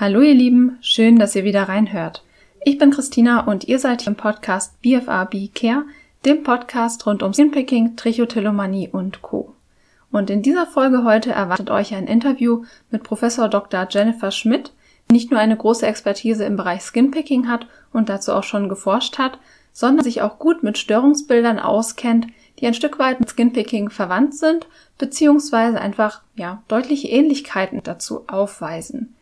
Hallo ihr Lieben, schön, dass ihr wieder reinhört. Ich bin Christina und ihr seid hier im Podcast BFA Care, dem Podcast rund um Skinpicking, Trichotillomanie und Co. Und in dieser Folge heute erwartet euch ein Interview mit Professor Dr. Jennifer Schmidt, die nicht nur eine große Expertise im Bereich Skinpicking hat und dazu auch schon geforscht hat, sondern sich auch gut mit Störungsbildern auskennt, die ein Stück weit mit Skinpicking verwandt sind, beziehungsweise einfach, ja, deutliche Ähnlichkeiten dazu aufweisen.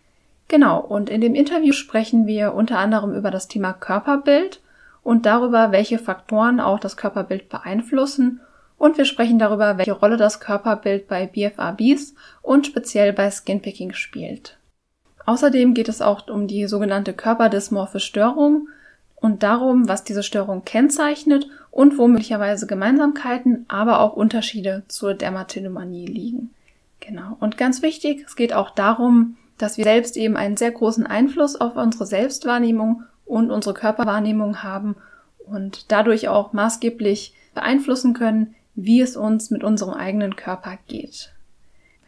Genau, und in dem Interview sprechen wir unter anderem über das Thema Körperbild und darüber, welche Faktoren auch das Körperbild beeinflussen und wir sprechen darüber, welche Rolle das Körperbild bei BFRBs und speziell bei Skinpicking spielt. Außerdem geht es auch um die sogenannte körperdysmorphe Störung und darum, was diese Störung kennzeichnet und wo möglicherweise Gemeinsamkeiten, aber auch Unterschiede zur Dermatillomanie liegen. Genau. Und ganz wichtig, es geht auch darum, dass wir selbst eben einen sehr großen Einfluss auf unsere Selbstwahrnehmung und unsere Körperwahrnehmung haben und dadurch auch maßgeblich beeinflussen können, wie es uns mit unserem eigenen Körper geht.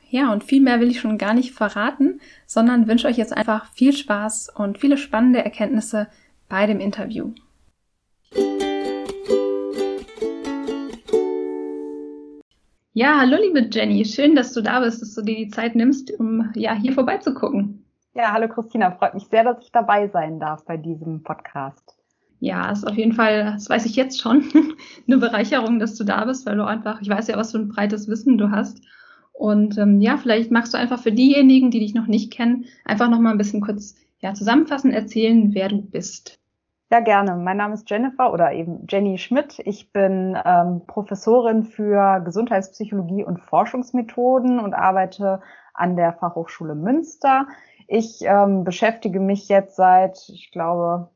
Ja, und viel mehr will ich schon gar nicht verraten, sondern wünsche euch jetzt einfach viel Spaß und viele spannende Erkenntnisse bei dem Interview. Ja, hallo liebe Jenny, schön, dass du da bist, dass du dir die Zeit nimmst, um ja hier vorbeizugucken. Ja, hallo Christina, freut mich sehr, dass ich dabei sein darf bei diesem Podcast. Ja, ist auf jeden Fall, das weiß ich jetzt schon, eine Bereicherung, dass du da bist, weil du einfach, ich weiß ja, was für ein breites Wissen du hast. Und ähm, ja, vielleicht magst du einfach für diejenigen, die dich noch nicht kennen, einfach noch mal ein bisschen kurz ja, zusammenfassen, erzählen, wer du bist. Ja, gerne. Mein Name ist Jennifer oder eben Jenny Schmidt. Ich bin ähm, Professorin für Gesundheitspsychologie und Forschungsmethoden und arbeite an der Fachhochschule Münster. Ich ähm, beschäftige mich jetzt seit, ich glaube,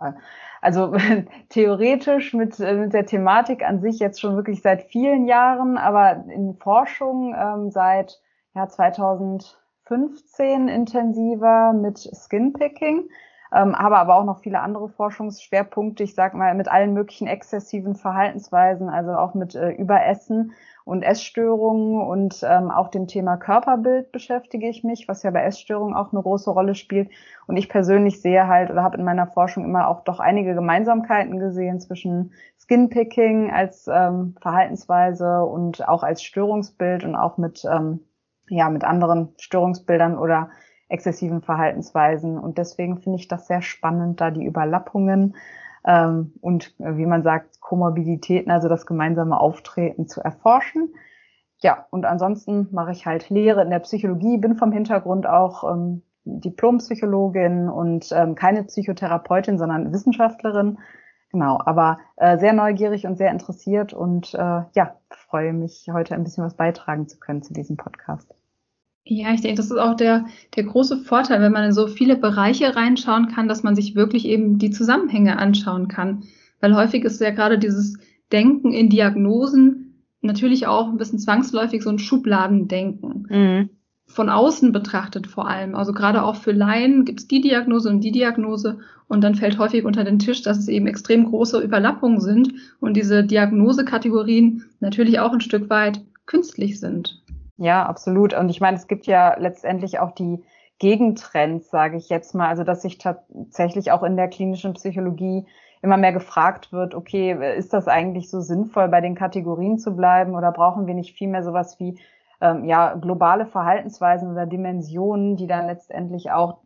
äh, also theoretisch mit, äh, mit der Thematik an sich jetzt schon wirklich seit vielen Jahren, aber in Forschung ähm, seit ja, 2015 intensiver mit Skinpicking ähm, habe aber auch noch viele andere Forschungsschwerpunkte, ich sage mal mit allen möglichen exzessiven Verhaltensweisen, also auch mit äh, Überessen und Essstörungen und ähm, auch dem Thema Körperbild beschäftige ich mich, was ja bei Essstörungen auch eine große Rolle spielt. Und ich persönlich sehe halt oder habe in meiner Forschung immer auch doch einige Gemeinsamkeiten gesehen zwischen Skinpicking als ähm, Verhaltensweise und auch als Störungsbild und auch mit ähm, ja mit anderen Störungsbildern oder exzessiven Verhaltensweisen. Und deswegen finde ich das sehr spannend, da die Überlappungen ähm, und, äh, wie man sagt, Komorbiditäten, also das gemeinsame Auftreten zu erforschen. Ja, und ansonsten mache ich halt Lehre in der Psychologie, bin vom Hintergrund auch ähm, Diplompsychologin und ähm, keine Psychotherapeutin, sondern Wissenschaftlerin. Genau, aber äh, sehr neugierig und sehr interessiert und äh, ja, freue mich, heute ein bisschen was beitragen zu können zu diesem Podcast. Ja, ich denke, das ist auch der, der große Vorteil, wenn man in so viele Bereiche reinschauen kann, dass man sich wirklich eben die Zusammenhänge anschauen kann. Weil häufig ist ja gerade dieses Denken in Diagnosen natürlich auch ein bisschen zwangsläufig so ein Schubladendenken. Mhm. Von außen betrachtet vor allem. Also gerade auch für Laien gibt es die Diagnose und die Diagnose und dann fällt häufig unter den Tisch, dass es eben extrem große Überlappungen sind und diese Diagnosekategorien natürlich auch ein Stück weit künstlich sind. Ja, absolut. Und ich meine, es gibt ja letztendlich auch die Gegentrends, sage ich jetzt mal, also dass sich tatsächlich auch in der klinischen Psychologie immer mehr gefragt wird, okay, ist das eigentlich so sinnvoll, bei den Kategorien zu bleiben oder brauchen wir nicht viel mehr sowas wie ähm, ja globale Verhaltensweisen oder Dimensionen, die dann letztendlich auch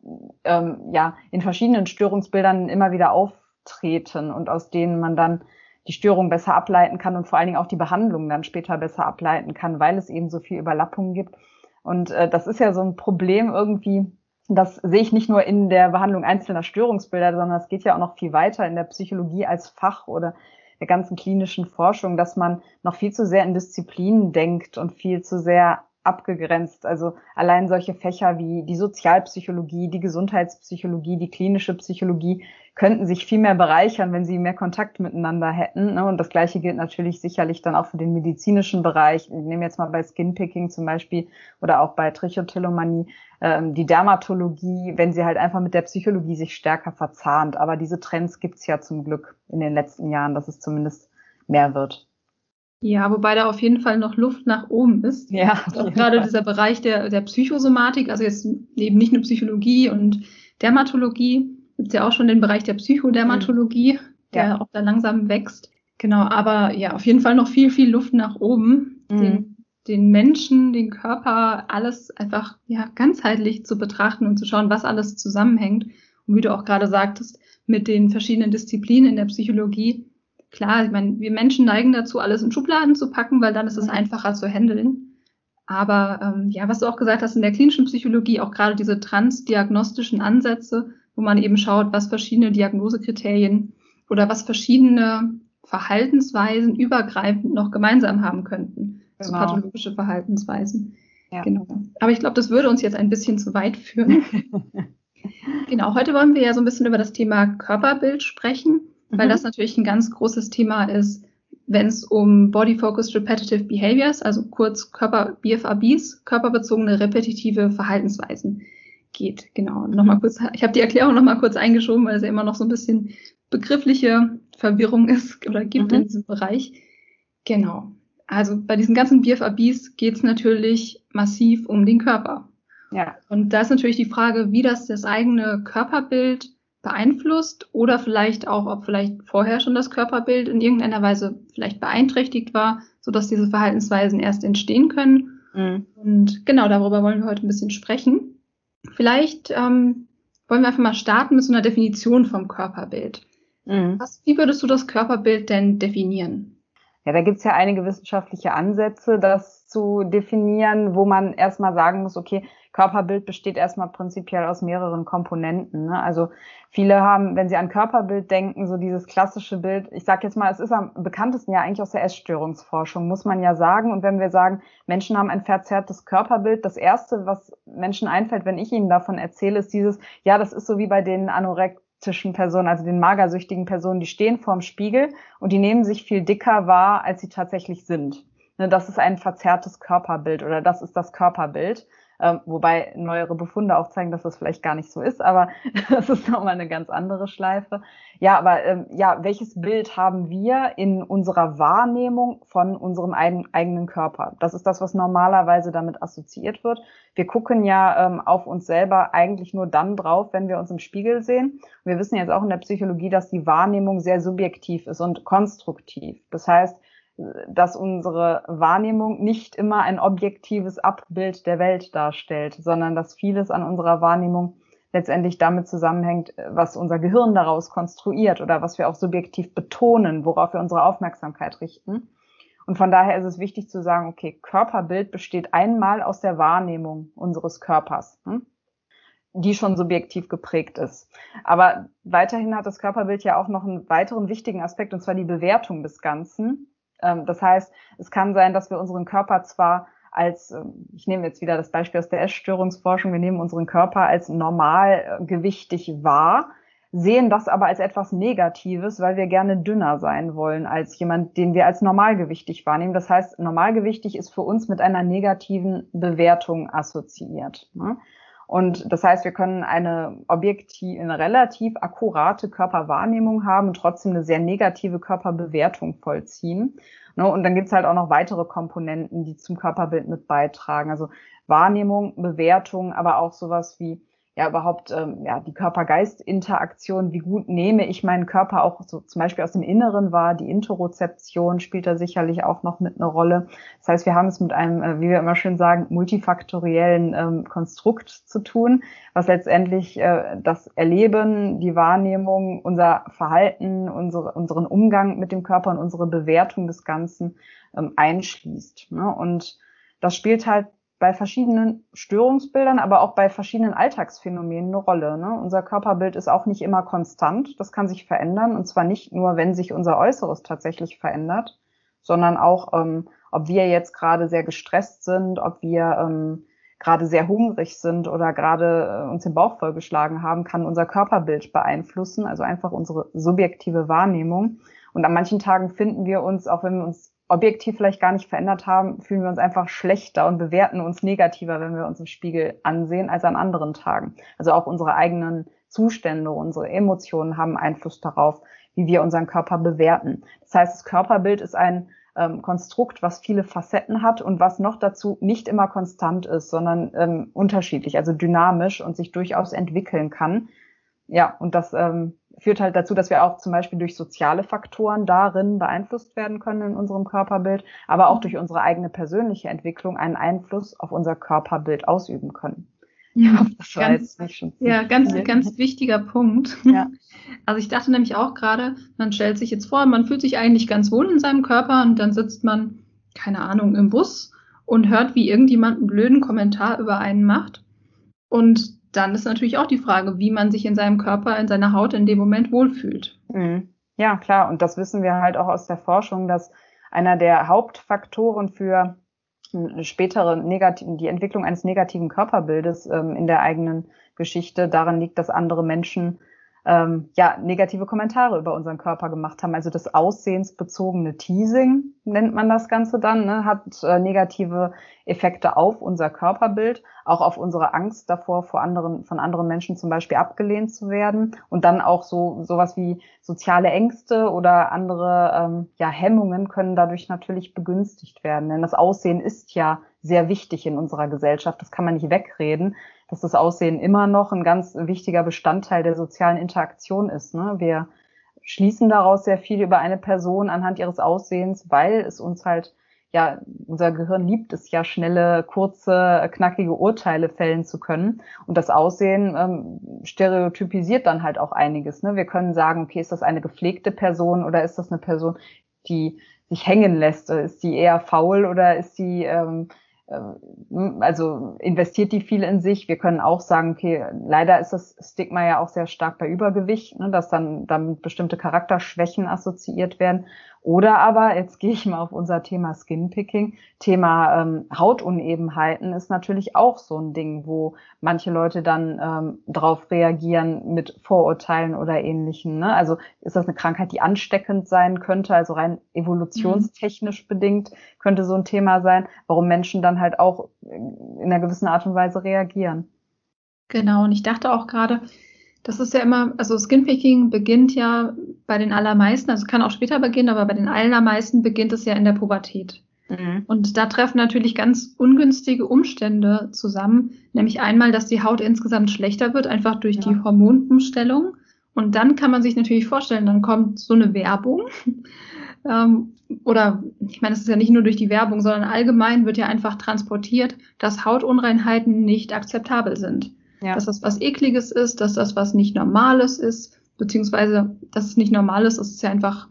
ähm, ja in verschiedenen Störungsbildern immer wieder auftreten und aus denen man dann die Störung besser ableiten kann und vor allen Dingen auch die Behandlung dann später besser ableiten kann, weil es eben so viel Überlappungen gibt. Und äh, das ist ja so ein Problem irgendwie, das sehe ich nicht nur in der Behandlung einzelner Störungsbilder, sondern es geht ja auch noch viel weiter in der Psychologie als Fach oder der ganzen klinischen Forschung, dass man noch viel zu sehr in Disziplinen denkt und viel zu sehr abgegrenzt. Also allein solche Fächer wie die Sozialpsychologie, die Gesundheitspsychologie, die klinische Psychologie könnten sich viel mehr bereichern, wenn sie mehr Kontakt miteinander hätten. Ne? Und das Gleiche gilt natürlich sicherlich dann auch für den medizinischen Bereich. Ich nehme jetzt mal bei Skinpicking zum Beispiel oder auch bei Trichotillomanie ähm, die Dermatologie, wenn sie halt einfach mit der Psychologie sich stärker verzahnt. Aber diese Trends gibt's ja zum Glück in den letzten Jahren, dass es zumindest mehr wird. Ja, wobei da auf jeden Fall noch Luft nach oben ist. Ja. Auch gerade Fall. dieser Bereich der, der Psychosomatik, also jetzt eben nicht nur Psychologie und Dermatologie, gibt ja auch schon den Bereich der Psychodermatologie, mhm. der ja. auch da langsam wächst. Genau, aber ja, auf jeden Fall noch viel, viel Luft nach oben, mhm. den, den Menschen, den Körper, alles einfach ja ganzheitlich zu betrachten und zu schauen, was alles zusammenhängt. Und wie du auch gerade sagtest, mit den verschiedenen Disziplinen in der Psychologie. Klar, ich meine, wir Menschen neigen dazu, alles in Schubladen zu packen, weil dann ist es mhm. einfacher zu handeln. Aber ähm, ja, was du auch gesagt hast, in der klinischen Psychologie auch gerade diese transdiagnostischen Ansätze, wo man eben schaut, was verschiedene Diagnosekriterien oder was verschiedene Verhaltensweisen übergreifend noch gemeinsam haben könnten. Also genau. So pathologische Verhaltensweisen. Ja. Genau. Aber ich glaube, das würde uns jetzt ein bisschen zu weit führen. genau, heute wollen wir ja so ein bisschen über das Thema Körperbild sprechen, weil mhm. das natürlich ein ganz großes Thema ist, wenn es um Body Focused Repetitive Behaviors, also kurz Körper BFABs, körperbezogene repetitive Verhaltensweisen geht. Genau. Nochmal kurz, ich habe die Erklärung nochmal kurz eingeschoben, weil es ja immer noch so ein bisschen begriffliche Verwirrung ist oder gibt mhm. in diesem Bereich. Genau. Also bei diesen ganzen BFABs geht es natürlich massiv um den Körper. Ja. Und da ist natürlich die Frage, wie das das eigene Körperbild beeinflusst oder vielleicht auch, ob vielleicht vorher schon das Körperbild in irgendeiner Weise vielleicht beeinträchtigt war, sodass diese Verhaltensweisen erst entstehen können. Mhm. Und genau darüber wollen wir heute ein bisschen sprechen. Vielleicht ähm, wollen wir einfach mal starten mit so einer Definition vom Körperbild. Mhm. Was, wie würdest du das Körperbild denn definieren? Ja, da gibt's ja einige wissenschaftliche Ansätze, das zu definieren, wo man erstmal sagen muss, okay, Körperbild besteht erstmal prinzipiell aus mehreren Komponenten. Ne? Also viele haben, wenn sie an Körperbild denken, so dieses klassische Bild, ich sage jetzt mal, es ist am bekanntesten ja eigentlich aus der Essstörungsforschung, muss man ja sagen. Und wenn wir sagen, Menschen haben ein verzerrtes Körperbild, das Erste, was Menschen einfällt, wenn ich ihnen davon erzähle, ist dieses, ja, das ist so wie bei den Anorekt Personen, also den magersüchtigen Personen, die stehen vorm Spiegel und die nehmen sich viel dicker wahr, als sie tatsächlich sind. Ne, das ist ein verzerrtes Körperbild oder das ist das Körperbild. Ähm, wobei neuere Befunde auch zeigen, dass das vielleicht gar nicht so ist, aber das ist nochmal eine ganz andere Schleife. Ja, aber ähm, ja, welches Bild haben wir in unserer Wahrnehmung von unserem eigen, eigenen Körper? Das ist das, was normalerweise damit assoziiert wird. Wir gucken ja ähm, auf uns selber eigentlich nur dann drauf, wenn wir uns im Spiegel sehen. Wir wissen jetzt auch in der Psychologie, dass die Wahrnehmung sehr subjektiv ist und konstruktiv. Das heißt, dass unsere Wahrnehmung nicht immer ein objektives Abbild der Welt darstellt, sondern dass vieles an unserer Wahrnehmung letztendlich damit zusammenhängt, was unser Gehirn daraus konstruiert oder was wir auch subjektiv betonen, worauf wir unsere Aufmerksamkeit richten. Und von daher ist es wichtig zu sagen, okay, Körperbild besteht einmal aus der Wahrnehmung unseres Körpers, hm, die schon subjektiv geprägt ist. Aber weiterhin hat das Körperbild ja auch noch einen weiteren wichtigen Aspekt, und zwar die Bewertung des Ganzen. Ähm, das heißt, es kann sein, dass wir unseren Körper zwar als, ähm, ich nehme jetzt wieder das Beispiel aus der Essstörungsforschung, wir nehmen unseren Körper als normalgewichtig wahr, sehen das aber als etwas Negatives, weil wir gerne dünner sein wollen als jemand, den wir als normalgewichtig wahrnehmen. Das heißt, normalgewichtig ist für uns mit einer negativen Bewertung assoziiert. Ne? Und das heißt, wir können eine objektiv, eine relativ akkurate Körperwahrnehmung haben und trotzdem eine sehr negative Körperbewertung vollziehen. Ne, und dann gibt's halt auch noch weitere Komponenten, die zum Körperbild mit beitragen. Also Wahrnehmung, Bewertung, aber auch sowas wie ja überhaupt ähm, ja die Körper-Geist-Interaktion, wie gut nehme ich meinen Körper auch so zum Beispiel aus dem Inneren wahr, die Interozeption spielt da sicherlich auch noch mit eine Rolle. Das heißt, wir haben es mit einem, äh, wie wir immer schön sagen, multifaktoriellen ähm, Konstrukt zu tun, was letztendlich äh, das Erleben, die Wahrnehmung, unser Verhalten, unsere, unseren Umgang mit dem Körper und unsere Bewertung des Ganzen ähm, einschließt. Ne? Und das spielt halt bei verschiedenen Störungsbildern, aber auch bei verschiedenen Alltagsphänomenen eine Rolle. Ne? Unser Körperbild ist auch nicht immer konstant. Das kann sich verändern. Und zwar nicht nur, wenn sich unser Äußeres tatsächlich verändert, sondern auch, ähm, ob wir jetzt gerade sehr gestresst sind, ob wir ähm, gerade sehr hungrig sind oder gerade äh, uns den Bauch vollgeschlagen haben, kann unser Körperbild beeinflussen, also einfach unsere subjektive Wahrnehmung. Und an manchen Tagen finden wir uns, auch wenn wir uns objektiv vielleicht gar nicht verändert haben, fühlen wir uns einfach schlechter und bewerten uns negativer, wenn wir uns im Spiegel ansehen, als an anderen Tagen. Also auch unsere eigenen Zustände, unsere Emotionen haben Einfluss darauf, wie wir unseren Körper bewerten. Das heißt, das Körperbild ist ein ähm, Konstrukt, was viele Facetten hat und was noch dazu nicht immer konstant ist, sondern ähm, unterschiedlich, also dynamisch und sich durchaus entwickeln kann. Ja, und das ähm, führt halt dazu, dass wir auch zum Beispiel durch soziale Faktoren darin beeinflusst werden können in unserem Körperbild, aber auch durch unsere eigene persönliche Entwicklung einen Einfluss auf unser Körperbild ausüben können. Ja, das war ganz, jetzt nicht schon ja, ganz, ganz wichtiger Punkt. Ja. Also ich dachte nämlich auch gerade, man stellt sich jetzt vor, man fühlt sich eigentlich ganz wohl in seinem Körper und dann sitzt man, keine Ahnung, im Bus und hört, wie irgendjemand einen blöden Kommentar über einen macht. Und dann ist natürlich auch die Frage, wie man sich in seinem Körper, in seiner Haut in dem Moment wohlfühlt. Mhm. Ja, klar. Und das wissen wir halt auch aus der Forschung, dass einer der Hauptfaktoren für spätere negativen, die Entwicklung eines negativen Körperbildes ähm, in der eigenen Geschichte daran liegt, dass andere Menschen ähm, ja, negative Kommentare über unseren Körper gemacht haben. Also das aussehensbezogene Teasing nennt man das Ganze dann, ne, hat äh, negative Effekte auf unser Körperbild, auch auf unsere Angst davor, vor anderen, von anderen Menschen zum Beispiel abgelehnt zu werden und dann auch so sowas wie soziale Ängste oder andere ähm, ja, Hemmungen können dadurch natürlich begünstigt werden. Denn das Aussehen ist ja sehr wichtig in unserer Gesellschaft. Das kann man nicht wegreden dass das Aussehen immer noch ein ganz wichtiger Bestandteil der sozialen Interaktion ist. Ne? Wir schließen daraus sehr viel über eine Person anhand ihres Aussehens, weil es uns halt, ja, unser Gehirn liebt es ja, schnelle, kurze, knackige Urteile fällen zu können. Und das Aussehen ähm, stereotypisiert dann halt auch einiges. Ne? Wir können sagen, okay, ist das eine gepflegte Person oder ist das eine Person, die sich hängen lässt? Ist die eher faul oder ist die ähm, also investiert die viel in sich. Wir können auch sagen, okay, leider ist das Stigma ja auch sehr stark bei Übergewicht, ne, dass dann damit bestimmte Charakterschwächen assoziiert werden. Oder aber, jetzt gehe ich mal auf unser Thema Skinpicking, Thema ähm, Hautunebenheiten ist natürlich auch so ein Ding, wo manche Leute dann ähm, darauf reagieren mit Vorurteilen oder ähnlichen. Ne? Also ist das eine Krankheit, die ansteckend sein könnte, also rein evolutionstechnisch mhm. bedingt könnte so ein Thema sein, warum Menschen dann halt auch in einer gewissen Art und Weise reagieren. Genau, und ich dachte auch gerade, das ist ja immer, also Skinpicking beginnt ja bei den allermeisten, also kann auch später beginnen, aber bei den allermeisten beginnt es ja in der Pubertät. Mhm. Und da treffen natürlich ganz ungünstige Umstände zusammen, nämlich einmal, dass die Haut insgesamt schlechter wird, einfach durch ja. die Hormonumstellung. Und dann kann man sich natürlich vorstellen, dann kommt so eine Werbung. ähm, oder ich meine, es ist ja nicht nur durch die Werbung, sondern allgemein wird ja einfach transportiert, dass Hautunreinheiten nicht akzeptabel sind. Ja. Dass das was Ekliges ist, dass das was nicht Normales ist, beziehungsweise, dass es nicht normal ist, ist ja einfach,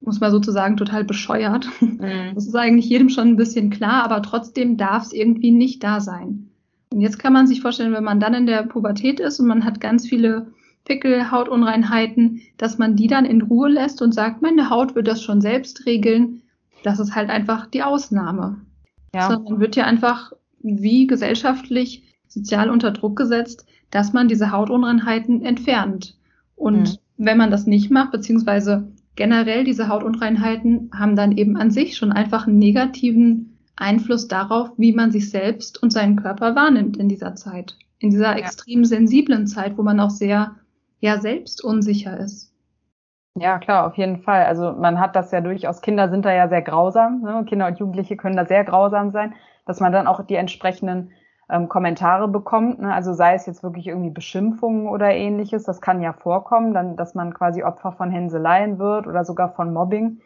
muss man sozusagen, total bescheuert. Mhm. Das ist eigentlich jedem schon ein bisschen klar, aber trotzdem darf es irgendwie nicht da sein. Und jetzt kann man sich vorstellen, wenn man dann in der Pubertät ist und man hat ganz viele Pickel, Hautunreinheiten, dass man die dann in Ruhe lässt und sagt, meine Haut wird das schon selbst regeln. Das ist halt einfach die Ausnahme. Ja. Sondern man wird ja einfach wie gesellschaftlich sozial unter Druck gesetzt, dass man diese Hautunreinheiten entfernt. Und mhm. wenn man das nicht macht, beziehungsweise generell diese Hautunreinheiten haben dann eben an sich schon einfach einen negativen Einfluss darauf, wie man sich selbst und seinen Körper wahrnimmt in dieser Zeit. In dieser ja. extrem sensiblen Zeit, wo man auch sehr, ja, selbst unsicher ist. Ja, klar, auf jeden Fall. Also man hat das ja durchaus, Kinder sind da ja sehr grausam, ne? Kinder und Jugendliche können da sehr grausam sein, dass man dann auch die entsprechenden ähm, Kommentare bekommt. Ne? Also sei es jetzt wirklich irgendwie Beschimpfungen oder ähnliches, das kann ja vorkommen, dann, dass man quasi Opfer von Hänseleien wird oder sogar von Mobbing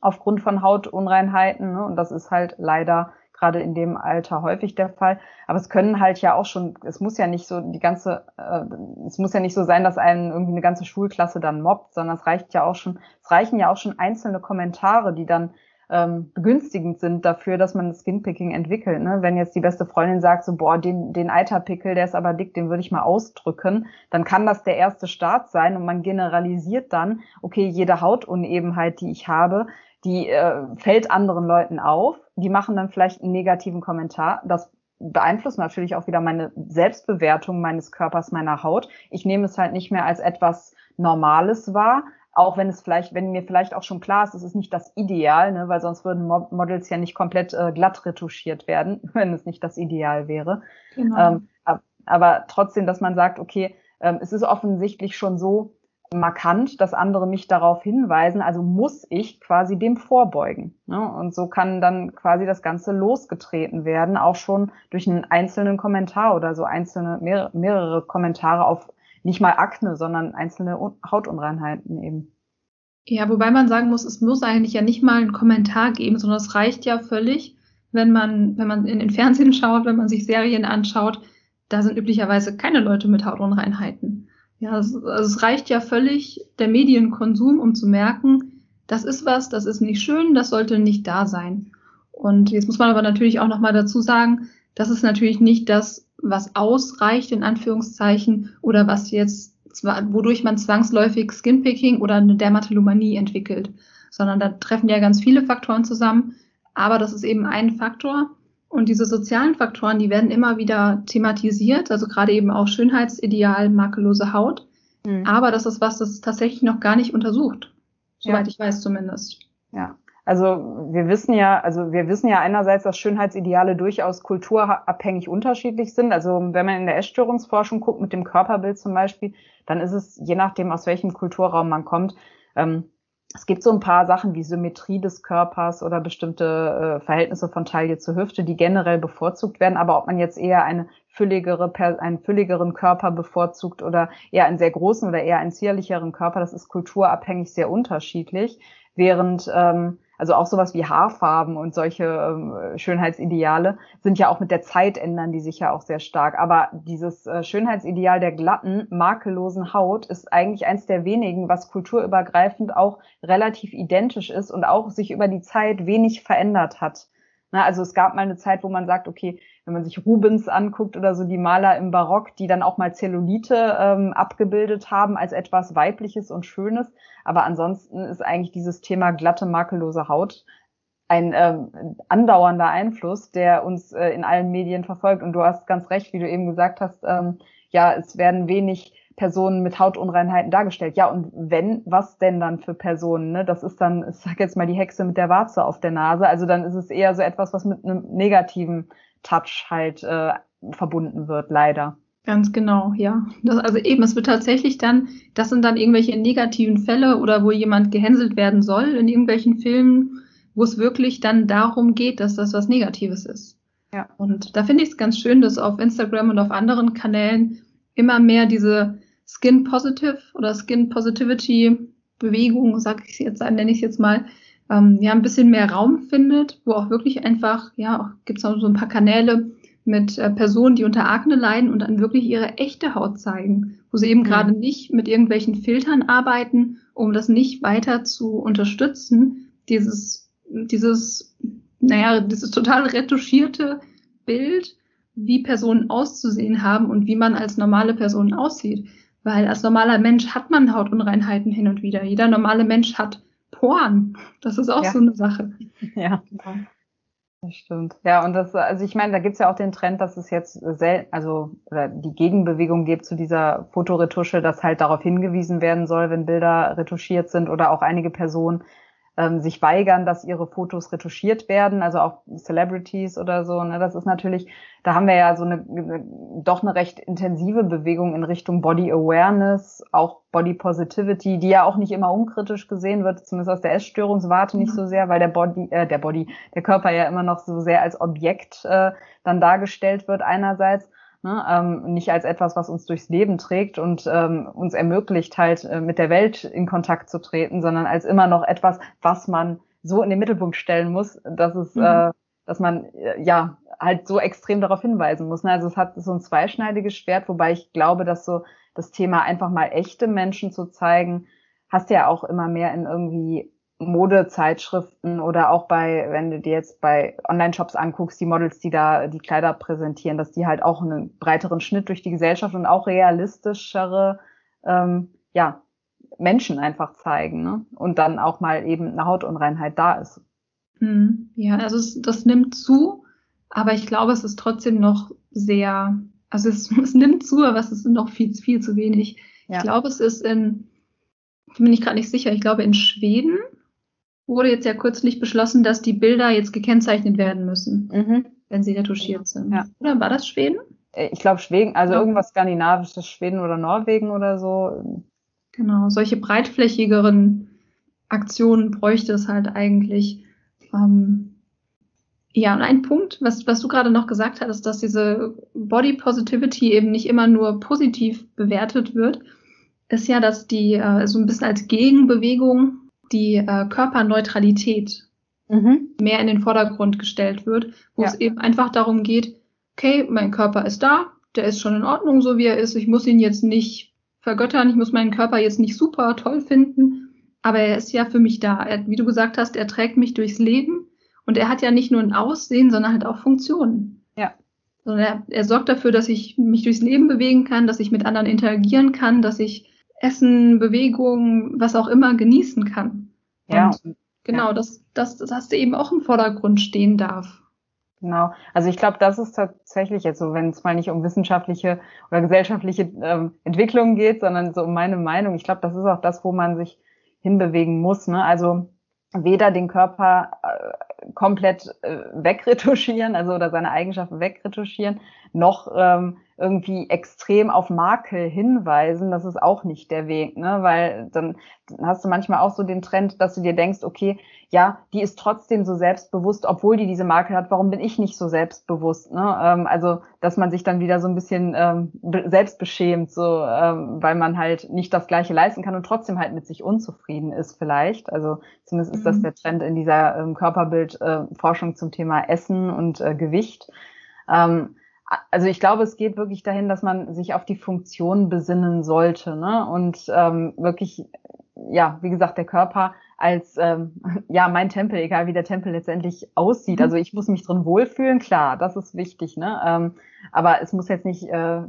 aufgrund von Hautunreinheiten. Ne? Und das ist halt leider gerade in dem Alter häufig der Fall. Aber es können halt ja auch schon, es muss ja nicht so die ganze, äh, es muss ja nicht so sein, dass einen irgendwie eine ganze Schulklasse dann mobbt, sondern es reicht ja auch schon, es reichen ja auch schon einzelne Kommentare, die dann ähm, begünstigend sind dafür, dass man Skinpicking entwickelt. Ne? Wenn jetzt die beste Freundin sagt, so, boah, den, den Eiterpickel, der ist aber dick, den würde ich mal ausdrücken, dann kann das der erste Start sein und man generalisiert dann, okay, jede Hautunebenheit, die ich habe, die äh, fällt anderen Leuten auf, die machen dann vielleicht einen negativen Kommentar. Das beeinflusst natürlich auch wieder meine Selbstbewertung meines Körpers, meiner Haut. Ich nehme es halt nicht mehr als etwas Normales wahr, auch wenn es vielleicht, wenn mir vielleicht auch schon klar ist, es ist nicht das Ideal, ne, weil sonst würden Models ja nicht komplett äh, glatt retuschiert werden, wenn es nicht das Ideal wäre. Genau. Ähm, aber trotzdem, dass man sagt, okay, ähm, es ist offensichtlich schon so, markant, dass andere mich darauf hinweisen, also muss ich quasi dem vorbeugen. Ne? Und so kann dann quasi das Ganze losgetreten werden, auch schon durch einen einzelnen Kommentar oder so einzelne, mehrere, mehrere Kommentare auf nicht mal Akne, sondern einzelne Hautunreinheiten eben. Ja, wobei man sagen muss, es muss eigentlich ja nicht mal einen Kommentar geben, sondern es reicht ja völlig, wenn man, wenn man in den Fernsehen schaut, wenn man sich Serien anschaut, da sind üblicherweise keine Leute mit Hautunreinheiten. Ja, es, also es reicht ja völlig der Medienkonsum, um zu merken, das ist was, das ist nicht schön, das sollte nicht da sein. Und jetzt muss man aber natürlich auch nochmal dazu sagen, das ist natürlich nicht das, was ausreicht, in Anführungszeichen, oder was jetzt, wodurch man zwangsläufig Skinpicking oder eine Dermatillomanie entwickelt, sondern da treffen ja ganz viele Faktoren zusammen. Aber das ist eben ein Faktor. Und diese sozialen Faktoren, die werden immer wieder thematisiert, also gerade eben auch Schönheitsideal, makellose Haut. Mhm. Aber das ist was, das tatsächlich noch gar nicht untersucht. Soweit ja. ich weiß zumindest. Ja. Also wir wissen ja, also wir wissen ja einerseits, dass Schönheitsideale durchaus kulturabhängig unterschiedlich sind. Also wenn man in der Essstörungsforschung guckt mit dem Körperbild zum Beispiel, dann ist es je nachdem, aus welchem Kulturraum man kommt, ähm, es gibt so ein paar Sachen wie Symmetrie des Körpers oder bestimmte äh, Verhältnisse von Taille zu Hüfte, die generell bevorzugt werden. Aber ob man jetzt eher eine fülligere, einen fülligeren Körper bevorzugt oder eher einen sehr großen oder eher einen zierlicheren Körper, das ist kulturabhängig sehr unterschiedlich. Während ähm, also auch sowas wie Haarfarben und solche ähm, Schönheitsideale sind ja auch mit der Zeit ändern die sich ja auch sehr stark. Aber dieses äh, Schönheitsideal der glatten, makellosen Haut ist eigentlich eins der wenigen, was kulturübergreifend auch relativ identisch ist und auch sich über die Zeit wenig verändert hat. Na, also es gab mal eine Zeit, wo man sagt, okay, wenn man sich Rubens anguckt oder so die Maler im Barock, die dann auch mal Zellulite ähm, abgebildet haben als etwas Weibliches und Schönes. Aber ansonsten ist eigentlich dieses Thema glatte, makellose Haut ein ähm, andauernder Einfluss, der uns äh, in allen Medien verfolgt. Und du hast ganz recht, wie du eben gesagt hast, ähm, ja, es werden wenig Personen mit Hautunreinheiten dargestellt. Ja, und wenn, was denn dann für Personen? Ne? Das ist dann, ich sag jetzt mal, die Hexe mit der Warze auf der Nase. Also dann ist es eher so etwas, was mit einem negativen Touch halt äh, verbunden wird, leider. Ganz genau, ja. Das, also eben, es wird tatsächlich dann, das sind dann irgendwelche negativen Fälle oder wo jemand gehänselt werden soll in irgendwelchen Filmen, wo es wirklich dann darum geht, dass das was Negatives ist. Ja. Und da finde ich es ganz schön, dass auf Instagram und auf anderen Kanälen immer mehr diese Skin Positive oder Skin Positivity Bewegung, sag ich jetzt, nenne ich es jetzt mal, ähm, ja, ein bisschen mehr Raum findet, wo auch wirklich einfach, ja, gibt es auch so ein paar Kanäle, mit äh, Personen, die unter Akne leiden und dann wirklich ihre echte Haut zeigen, wo sie eben mhm. gerade nicht mit irgendwelchen Filtern arbeiten, um das nicht weiter zu unterstützen. Dieses, dieses, naja, dieses total retuschierte Bild, wie Personen auszusehen haben und wie man als normale Person aussieht. Weil als normaler Mensch hat man Hautunreinheiten hin und wieder. Jeder normale Mensch hat Poren. Das ist auch ja. so eine Sache. Ja. Das stimmt. Ja, und das, also ich meine, da gibt's ja auch den Trend, dass es jetzt selten, also oder die Gegenbewegung gibt zu dieser Fotoretusche, dass halt darauf hingewiesen werden soll, wenn Bilder retuschiert sind oder auch einige Personen ähm, sich weigern, dass ihre Fotos retuschiert werden, also auch Celebrities oder so. Ne? Das ist natürlich, da haben wir ja so eine, doch eine recht intensive Bewegung in Richtung Body Awareness, auch Body Positivity, die ja auch nicht immer unkritisch gesehen wird, zumindest aus der Essstörungswarte nicht mhm. so sehr, weil der Body, äh, der Body, der Körper ja immer noch so sehr als Objekt äh, dann dargestellt wird einerseits. Ne, ähm, nicht als etwas, was uns durchs Leben trägt und ähm, uns ermöglicht, halt äh, mit der Welt in Kontakt zu treten, sondern als immer noch etwas, was man so in den Mittelpunkt stellen muss, dass es, mhm. äh, dass man äh, ja halt so extrem darauf hinweisen muss. Ne? Also es hat so ein zweischneidiges Schwert, wobei ich glaube, dass so das Thema einfach mal echte Menschen zu zeigen, hast ja auch immer mehr in irgendwie Modezeitschriften oder auch bei, wenn du dir jetzt bei Online-Shops anguckst, die Models, die da die Kleider präsentieren, dass die halt auch einen breiteren Schnitt durch die Gesellschaft und auch realistischere ähm, ja, Menschen einfach zeigen ne? und dann auch mal eben eine Hautunreinheit da ist. Hm, ja, also es, das nimmt zu, aber ich glaube, es ist trotzdem noch sehr, also es, es nimmt zu, aber es ist noch viel, viel zu wenig. Ja. Ich glaube, es ist in, bin ich gerade nicht sicher, ich glaube in Schweden wurde jetzt ja kürzlich beschlossen, dass die Bilder jetzt gekennzeichnet werden müssen, mhm. wenn sie retuschiert sind. Ja. Oder war das Schweden? Äh, ich glaube Schweden, also ja. irgendwas Skandinavisches, Schweden oder Norwegen oder so. Genau, solche breitflächigeren Aktionen bräuchte es halt eigentlich. Ähm, ja, und ein Punkt, was, was du gerade noch gesagt hattest, dass diese Body Positivity eben nicht immer nur positiv bewertet wird, ist ja, dass die äh, so ein bisschen als Gegenbewegung die äh, Körperneutralität mhm. mehr in den Vordergrund gestellt wird, wo ja. es eben einfach darum geht, okay, mein Körper ist da, der ist schon in Ordnung, so wie er ist, ich muss ihn jetzt nicht vergöttern, ich muss meinen Körper jetzt nicht super toll finden, aber er ist ja für mich da. Er, wie du gesagt hast, er trägt mich durchs Leben und er hat ja nicht nur ein Aussehen, sondern halt auch Funktionen. Ja. Sondern er, er sorgt dafür, dass ich mich durchs Leben bewegen kann, dass ich mit anderen interagieren kann, dass ich Essen, Bewegung, was auch immer genießen kann. Ja. Und genau, ja. dass, dass, dass du eben auch im Vordergrund stehen darf. Genau. Also ich glaube, das ist tatsächlich jetzt so, wenn es mal nicht um wissenschaftliche oder gesellschaftliche ähm, Entwicklungen geht, sondern so um meine Meinung. Ich glaube, das ist auch das, wo man sich hinbewegen muss. Ne? Also weder den Körper äh, komplett äh, wegretuschieren, also oder seine Eigenschaften wegretuschieren, noch ähm, irgendwie extrem auf Makel hinweisen, das ist auch nicht der Weg, ne? Weil dann hast du manchmal auch so den Trend, dass du dir denkst, okay, ja, die ist trotzdem so selbstbewusst, obwohl die diese Makel hat. Warum bin ich nicht so selbstbewusst? Ne? Ähm, also, dass man sich dann wieder so ein bisschen ähm, selbst beschämt, so, ähm, weil man halt nicht das Gleiche leisten kann und trotzdem halt mit sich unzufrieden ist, vielleicht. Also zumindest ist das mhm. der Trend in dieser ähm, Körperbildforschung äh, zum Thema Essen und äh, Gewicht. Ähm, also ich glaube, es geht wirklich dahin, dass man sich auf die Funktion besinnen sollte, ne? Und ähm, wirklich, ja, wie gesagt, der Körper als ähm, ja mein Tempel, egal wie der Tempel letztendlich aussieht. Also ich muss mich drin wohlfühlen, klar, das ist wichtig, ne? Ähm, aber es muss jetzt nicht äh,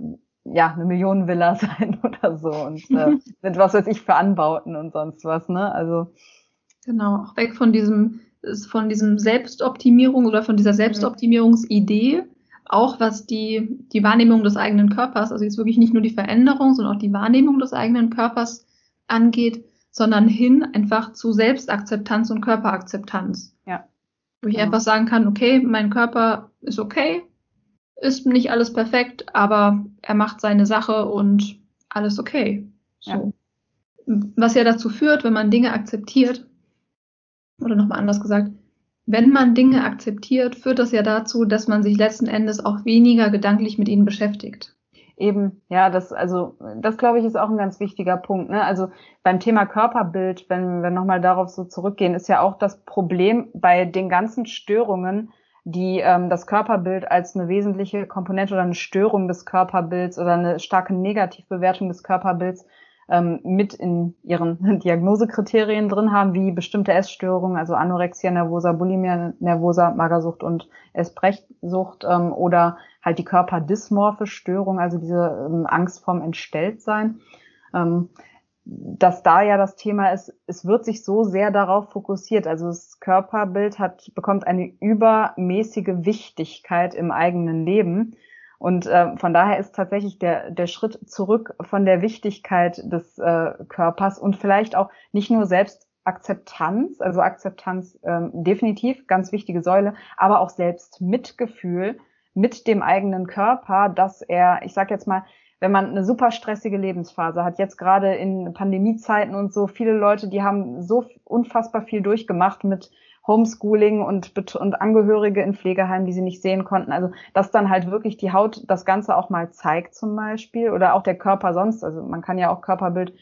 ja eine Millionenvilla sein oder so und äh, mit was weiß ich für Anbauten und sonst was, ne? Also genau, auch weg von diesem von diesem Selbstoptimierung oder von dieser mhm. Selbstoptimierungsidee auch was die, die Wahrnehmung des eigenen Körpers, also jetzt wirklich nicht nur die Veränderung, sondern auch die Wahrnehmung des eigenen Körpers angeht, sondern hin einfach zu Selbstakzeptanz und Körperakzeptanz. Ja. Wo ich ja. einfach sagen kann, okay, mein Körper ist okay, ist nicht alles perfekt, aber er macht seine Sache und alles okay. So. Ja. Was ja dazu führt, wenn man Dinge akzeptiert, oder nochmal anders gesagt, wenn man Dinge akzeptiert, führt das ja dazu, dass man sich letzten Endes auch weniger gedanklich mit ihnen beschäftigt. Eben, ja, das, also, das glaube ich ist auch ein ganz wichtiger Punkt. Ne? Also beim Thema Körperbild, wenn wir nochmal darauf so zurückgehen, ist ja auch das Problem bei den ganzen Störungen, die ähm, das Körperbild als eine wesentliche Komponente oder eine Störung des Körperbilds oder eine starke Negativbewertung des Körperbilds ähm, mit in ihren Diagnosekriterien drin haben, wie bestimmte Essstörungen, also Anorexia nervosa, Bulimia nervosa, Magersucht und Essbrechsucht ähm, oder halt die körperdysmorphe Störung, also diese ähm, Angst vorm Entstelltsein. Ähm, dass da ja das Thema ist, es wird sich so sehr darauf fokussiert. Also das Körperbild hat, bekommt eine übermäßige Wichtigkeit im eigenen Leben. Und äh, von daher ist tatsächlich der, der Schritt zurück von der Wichtigkeit des äh, Körpers und vielleicht auch nicht nur Selbstakzeptanz, also Akzeptanz ähm, definitiv, ganz wichtige Säule, aber auch Selbstmitgefühl mit dem eigenen Körper, dass er, ich sage jetzt mal, wenn man eine super stressige Lebensphase hat, jetzt gerade in Pandemiezeiten und so, viele Leute, die haben so unfassbar viel durchgemacht mit Homeschooling und, und Angehörige in Pflegeheimen, die sie nicht sehen konnten. Also, dass dann halt wirklich die Haut das Ganze auch mal zeigt zum Beispiel oder auch der Körper sonst. Also man kann ja auch Körperbild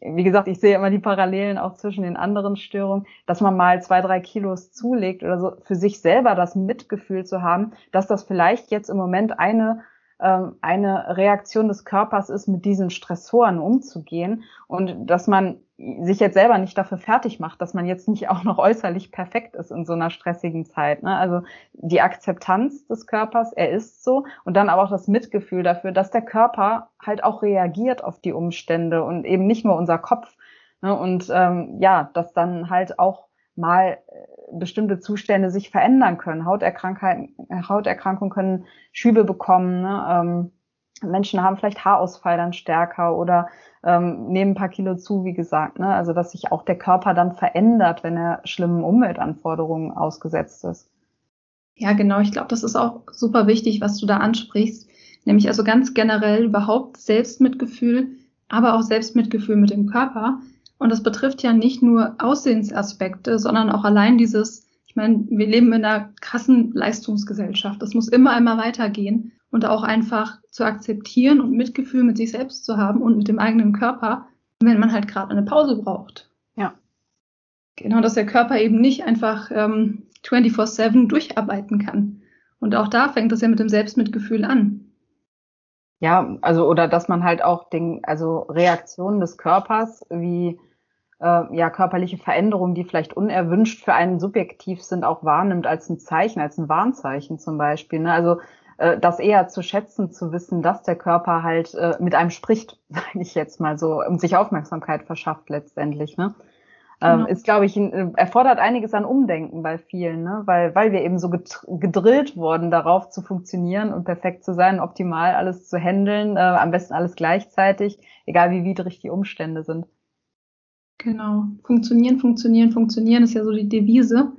wie gesagt, ich sehe immer die Parallelen auch zwischen den anderen Störungen, dass man mal zwei, drei Kilos zulegt oder so, für sich selber das Mitgefühl zu haben, dass das vielleicht jetzt im Moment eine ähm, eine Reaktion des Körpers ist, mit diesen Stressoren umzugehen und dass man sich jetzt selber nicht dafür fertig macht, dass man jetzt nicht auch noch äußerlich perfekt ist in so einer stressigen Zeit. Ne? Also die Akzeptanz des Körpers, er ist so und dann aber auch das Mitgefühl dafür, dass der Körper halt auch reagiert auf die Umstände und eben nicht nur unser Kopf. Ne? Und ähm, ja, dass dann halt auch mal äh, bestimmte Zustände sich verändern können. Hauterkrankheiten, Hauterkrankungen können Schübe bekommen. Ne? Ähm, Menschen haben vielleicht Haarausfall dann stärker oder ähm, nehmen ein paar Kilo zu, wie gesagt. Ne? Also dass sich auch der Körper dann verändert, wenn er schlimmen Umweltanforderungen ausgesetzt ist. Ja, genau. Ich glaube, das ist auch super wichtig, was du da ansprichst. Nämlich also ganz generell überhaupt Selbstmitgefühl aber auch Selbstmitgefühl mit dem Körper. Und das betrifft ja nicht nur Aussehensaspekte, sondern auch allein dieses, ich meine, wir leben in einer krassen Leistungsgesellschaft. Das muss immer einmal weitergehen und auch einfach zu akzeptieren und Mitgefühl mit sich selbst zu haben und mit dem eigenen Körper, wenn man halt gerade eine Pause braucht. Ja. Genau, dass der Körper eben nicht einfach ähm, 24-7 durcharbeiten kann. Und auch da fängt das ja mit dem Selbstmitgefühl an. Ja, also oder dass man halt auch den, also Reaktionen des Körpers wie äh, ja körperliche Veränderungen, die vielleicht unerwünscht für einen subjektiv sind, auch wahrnimmt als ein Zeichen, als ein Warnzeichen zum Beispiel. Ne? Also das eher zu schätzen, zu wissen, dass der Körper halt äh, mit einem spricht, sage ich jetzt mal so, und sich Aufmerksamkeit verschafft letztendlich. Ne? Ähm, genau. ist, glaube ich, äh, erfordert einiges an Umdenken bei vielen, ne? weil, weil wir eben so gedrillt wurden, darauf zu funktionieren und perfekt zu sein, optimal alles zu handeln, äh, am besten alles gleichzeitig, egal wie widrig die Umstände sind. Genau. Funktionieren, funktionieren, funktionieren ist ja so die Devise.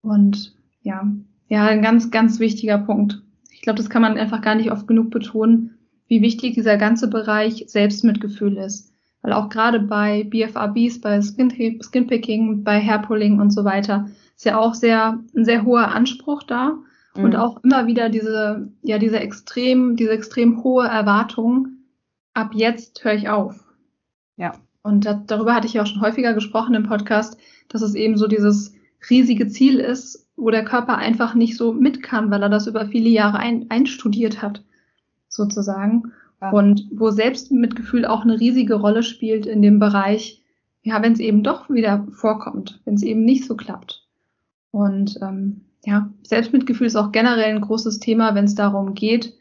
Und ja, ja, ein ganz, ganz wichtiger Punkt. Ich glaube, das kann man einfach gar nicht oft genug betonen, wie wichtig dieser ganze Bereich Selbstmitgefühl ist. Weil auch gerade bei BFRBs, bei Skin Skinpicking, bei Hairpulling und so weiter, ist ja auch sehr, ein sehr hoher Anspruch da. Mhm. Und auch immer wieder diese, ja, diese extrem, diese extrem hohe Erwartung. Ab jetzt höre ich auf. Ja. Und da, darüber hatte ich ja auch schon häufiger gesprochen im Podcast, dass es eben so dieses riesige Ziel ist, wo der Körper einfach nicht so mit kann, weil er das über viele Jahre ein, einstudiert hat, sozusagen. Ja. Und wo Selbstmitgefühl auch eine riesige Rolle spielt in dem Bereich, ja, wenn es eben doch wieder vorkommt, wenn es eben nicht so klappt. Und ähm, ja, Selbstmitgefühl ist auch generell ein großes Thema, wenn es darum geht,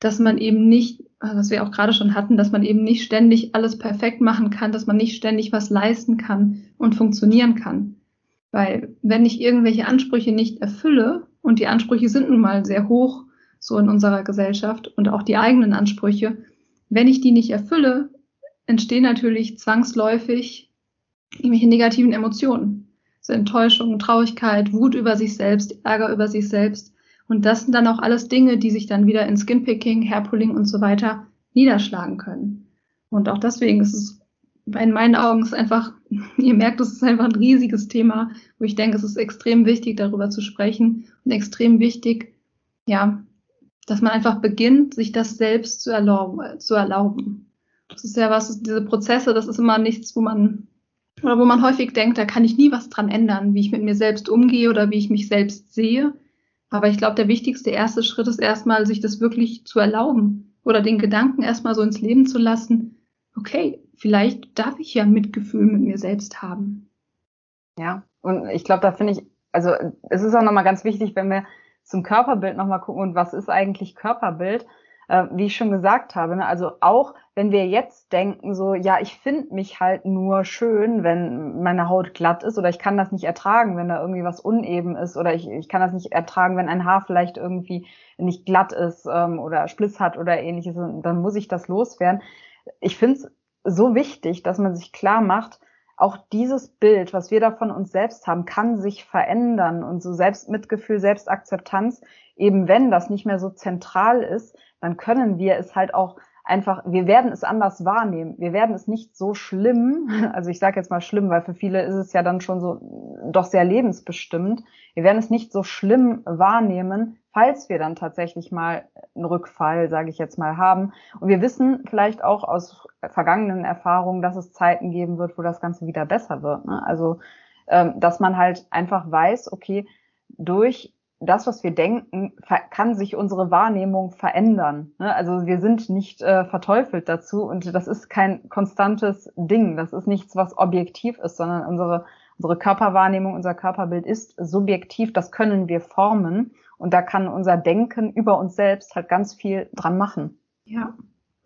dass man eben nicht, was wir auch gerade schon hatten, dass man eben nicht ständig alles perfekt machen kann, dass man nicht ständig was leisten kann und funktionieren kann. Weil wenn ich irgendwelche Ansprüche nicht erfülle, und die Ansprüche sind nun mal sehr hoch, so in unserer Gesellschaft und auch die eigenen Ansprüche. Wenn ich die nicht erfülle, entstehen natürlich zwangsläufig irgendwelche negativen Emotionen. So Enttäuschung, Traurigkeit, Wut über sich selbst, Ärger über sich selbst. Und das sind dann auch alles Dinge, die sich dann wieder in Skinpicking, Hairpulling und so weiter niederschlagen können. Und auch deswegen ist es in meinen Augen ist einfach, ihr merkt, es ist einfach ein riesiges Thema, wo ich denke, es ist extrem wichtig, darüber zu sprechen und extrem wichtig, ja, dass man einfach beginnt, sich das selbst zu erlauben. Zu erlauben. Das ist ja was, diese Prozesse, das ist immer nichts, wo man, oder wo man häufig denkt, da kann ich nie was dran ändern, wie ich mit mir selbst umgehe oder wie ich mich selbst sehe. Aber ich glaube, der wichtigste erste Schritt ist erstmal, sich das wirklich zu erlauben oder den Gedanken erstmal so ins Leben zu lassen. Okay, vielleicht darf ich ja Mitgefühl mit mir selbst haben. Ja, und ich glaube, da finde ich, also es ist auch nochmal ganz wichtig, wenn wir zum Körperbild nochmal gucken und was ist eigentlich Körperbild? Äh, wie ich schon gesagt habe, ne? also auch wenn wir jetzt denken, so, ja, ich finde mich halt nur schön, wenn meine Haut glatt ist oder ich kann das nicht ertragen, wenn da irgendwie was uneben ist oder ich, ich kann das nicht ertragen, wenn ein Haar vielleicht irgendwie nicht glatt ist ähm, oder Spliss hat oder ähnliches, dann muss ich das loswerden. Ich finde es so wichtig, dass man sich klar macht, auch dieses Bild, was wir da von uns selbst haben, kann sich verändern und so Selbstmitgefühl, Selbstakzeptanz, eben wenn das nicht mehr so zentral ist, dann können wir es halt auch einfach, wir werden es anders wahrnehmen. Wir werden es nicht so schlimm, also ich sage jetzt mal schlimm, weil für viele ist es ja dann schon so doch sehr lebensbestimmt. Wir werden es nicht so schlimm wahrnehmen, falls wir dann tatsächlich mal einen Rückfall, sage ich jetzt mal, haben. Und wir wissen vielleicht auch aus vergangenen Erfahrungen, dass es Zeiten geben wird, wo das Ganze wieder besser wird. Ne? Also, ähm, dass man halt einfach weiß, okay, durch das, was wir denken, kann sich unsere Wahrnehmung verändern. Ne? Also wir sind nicht äh, verteufelt dazu und das ist kein konstantes Ding. Das ist nichts, was objektiv ist, sondern unsere, unsere Körperwahrnehmung, unser Körperbild ist subjektiv. Das können wir formen. Und da kann unser Denken über uns selbst halt ganz viel dran machen. Ja,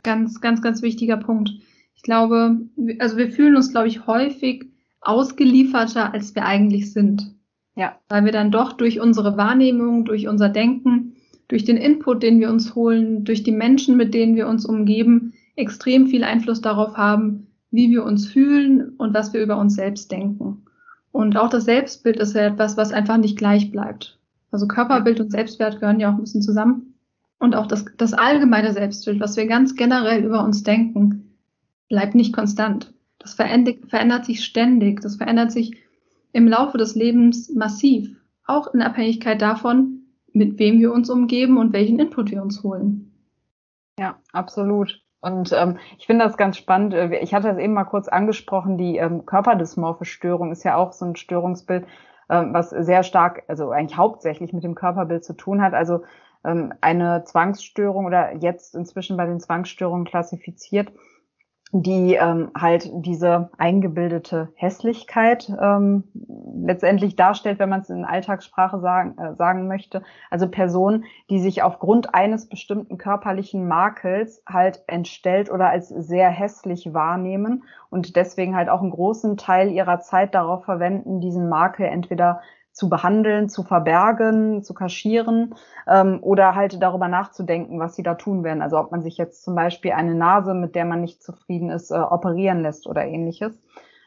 ganz, ganz, ganz wichtiger Punkt. Ich glaube, also wir fühlen uns, glaube ich, häufig ausgelieferter, als wir eigentlich sind. Ja. Weil wir dann doch durch unsere Wahrnehmung, durch unser Denken, durch den Input, den wir uns holen, durch die Menschen, mit denen wir uns umgeben, extrem viel Einfluss darauf haben, wie wir uns fühlen und was wir über uns selbst denken. Und auch das Selbstbild ist ja etwas, was einfach nicht gleich bleibt. Also Körperbild und Selbstwert gehören ja auch ein bisschen zusammen. Und auch das, das allgemeine Selbstbild, was wir ganz generell über uns denken, bleibt nicht konstant. Das verändert, verändert sich ständig. Das verändert sich im Laufe des Lebens massiv. Auch in Abhängigkeit davon, mit wem wir uns umgeben und welchen Input wir uns holen. Ja, absolut. Und ähm, ich finde das ganz spannend. Äh, ich hatte es eben mal kurz angesprochen, die ähm, körperdysmorphe Störung ist ja auch so ein Störungsbild, was sehr stark, also eigentlich hauptsächlich mit dem Körperbild zu tun hat. Also ähm, eine Zwangsstörung oder jetzt inzwischen bei den Zwangsstörungen klassifiziert die ähm, halt diese eingebildete Hässlichkeit ähm, letztendlich darstellt, wenn man es in Alltagssprache sagen, äh, sagen möchte. Also Personen, die sich aufgrund eines bestimmten körperlichen Makels halt entstellt oder als sehr hässlich wahrnehmen und deswegen halt auch einen großen Teil ihrer Zeit darauf verwenden, diesen Makel entweder zu behandeln, zu verbergen, zu kaschieren ähm, oder halt darüber nachzudenken, was sie da tun werden. Also ob man sich jetzt zum Beispiel eine Nase, mit der man nicht zufrieden ist, äh, operieren lässt oder ähnliches.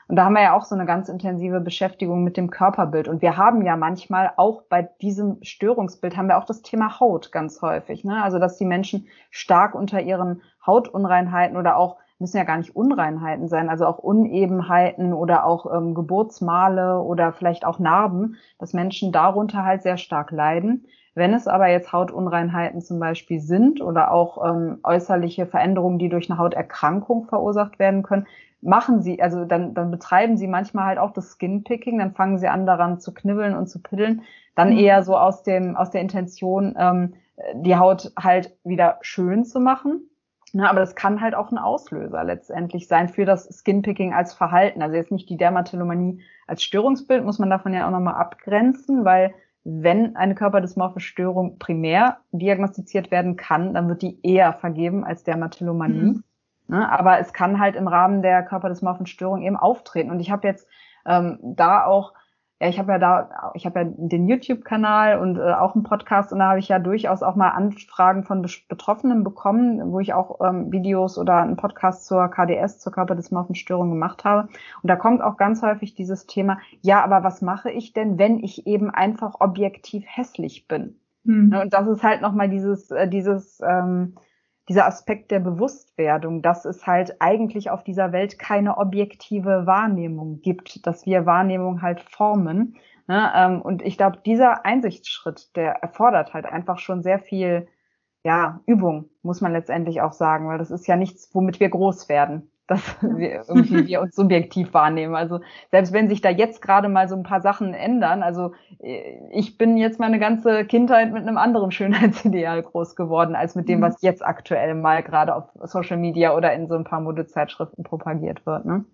Und da haben wir ja auch so eine ganz intensive Beschäftigung mit dem Körperbild. Und wir haben ja manchmal auch bei diesem Störungsbild haben wir auch das Thema Haut ganz häufig. Ne? Also dass die Menschen stark unter ihren Hautunreinheiten oder auch müssen ja gar nicht Unreinheiten sein, also auch Unebenheiten oder auch ähm, Geburtsmale oder vielleicht auch Narben, dass Menschen darunter halt sehr stark leiden. Wenn es aber jetzt Hautunreinheiten zum Beispiel sind oder auch ähm, äußerliche Veränderungen, die durch eine Hauterkrankung verursacht werden können, machen sie, also dann, dann betreiben sie manchmal halt auch das Skinpicking, dann fangen sie an daran zu knibbeln und zu piddeln, dann mhm. eher so aus dem, aus der Intention, ähm, die Haut halt wieder schön zu machen Ne, aber das kann halt auch ein Auslöser letztendlich sein für das Skinpicking als Verhalten. Also jetzt nicht die Dermatillomanie als Störungsbild, muss man davon ja auch nochmal abgrenzen, weil wenn eine körperdysmorphe Störung primär diagnostiziert werden kann, dann wird die eher vergeben als Dermatillomanie. Mhm. Ne, aber es kann halt im Rahmen der körperdysmorphen Störung eben auftreten. Und ich habe jetzt ähm, da auch ja, ich habe ja da, ich habe ja den YouTube-Kanal und äh, auch einen Podcast und da habe ich ja durchaus auch mal Anfragen von Betroffenen bekommen, wo ich auch ähm, Videos oder einen Podcast zur KDS, zur Körperdysmorphenstörung gemacht habe. Und da kommt auch ganz häufig dieses Thema, ja, aber was mache ich denn, wenn ich eben einfach objektiv hässlich bin? Hm. Und das ist halt nochmal dieses, äh, dieses, ähm, dieser Aspekt der Bewusstwerdung, dass es halt eigentlich auf dieser Welt keine objektive Wahrnehmung gibt, dass wir Wahrnehmung halt formen. Ne? Ähm, und ich glaube, dieser Einsichtsschritt, der erfordert halt einfach schon sehr viel ja, Übung, muss man letztendlich auch sagen, weil das ist ja nichts, womit wir groß werden dass wir irgendwie wir uns subjektiv wahrnehmen. Also selbst wenn sich da jetzt gerade mal so ein paar Sachen ändern, also äh, ich bin jetzt meine ganze Kindheit mit einem anderen Schönheitsideal groß geworden, als mit dem, mhm. was jetzt aktuell mal gerade auf Social Media oder in so ein paar Modezeitschriften propagiert wird. Ne?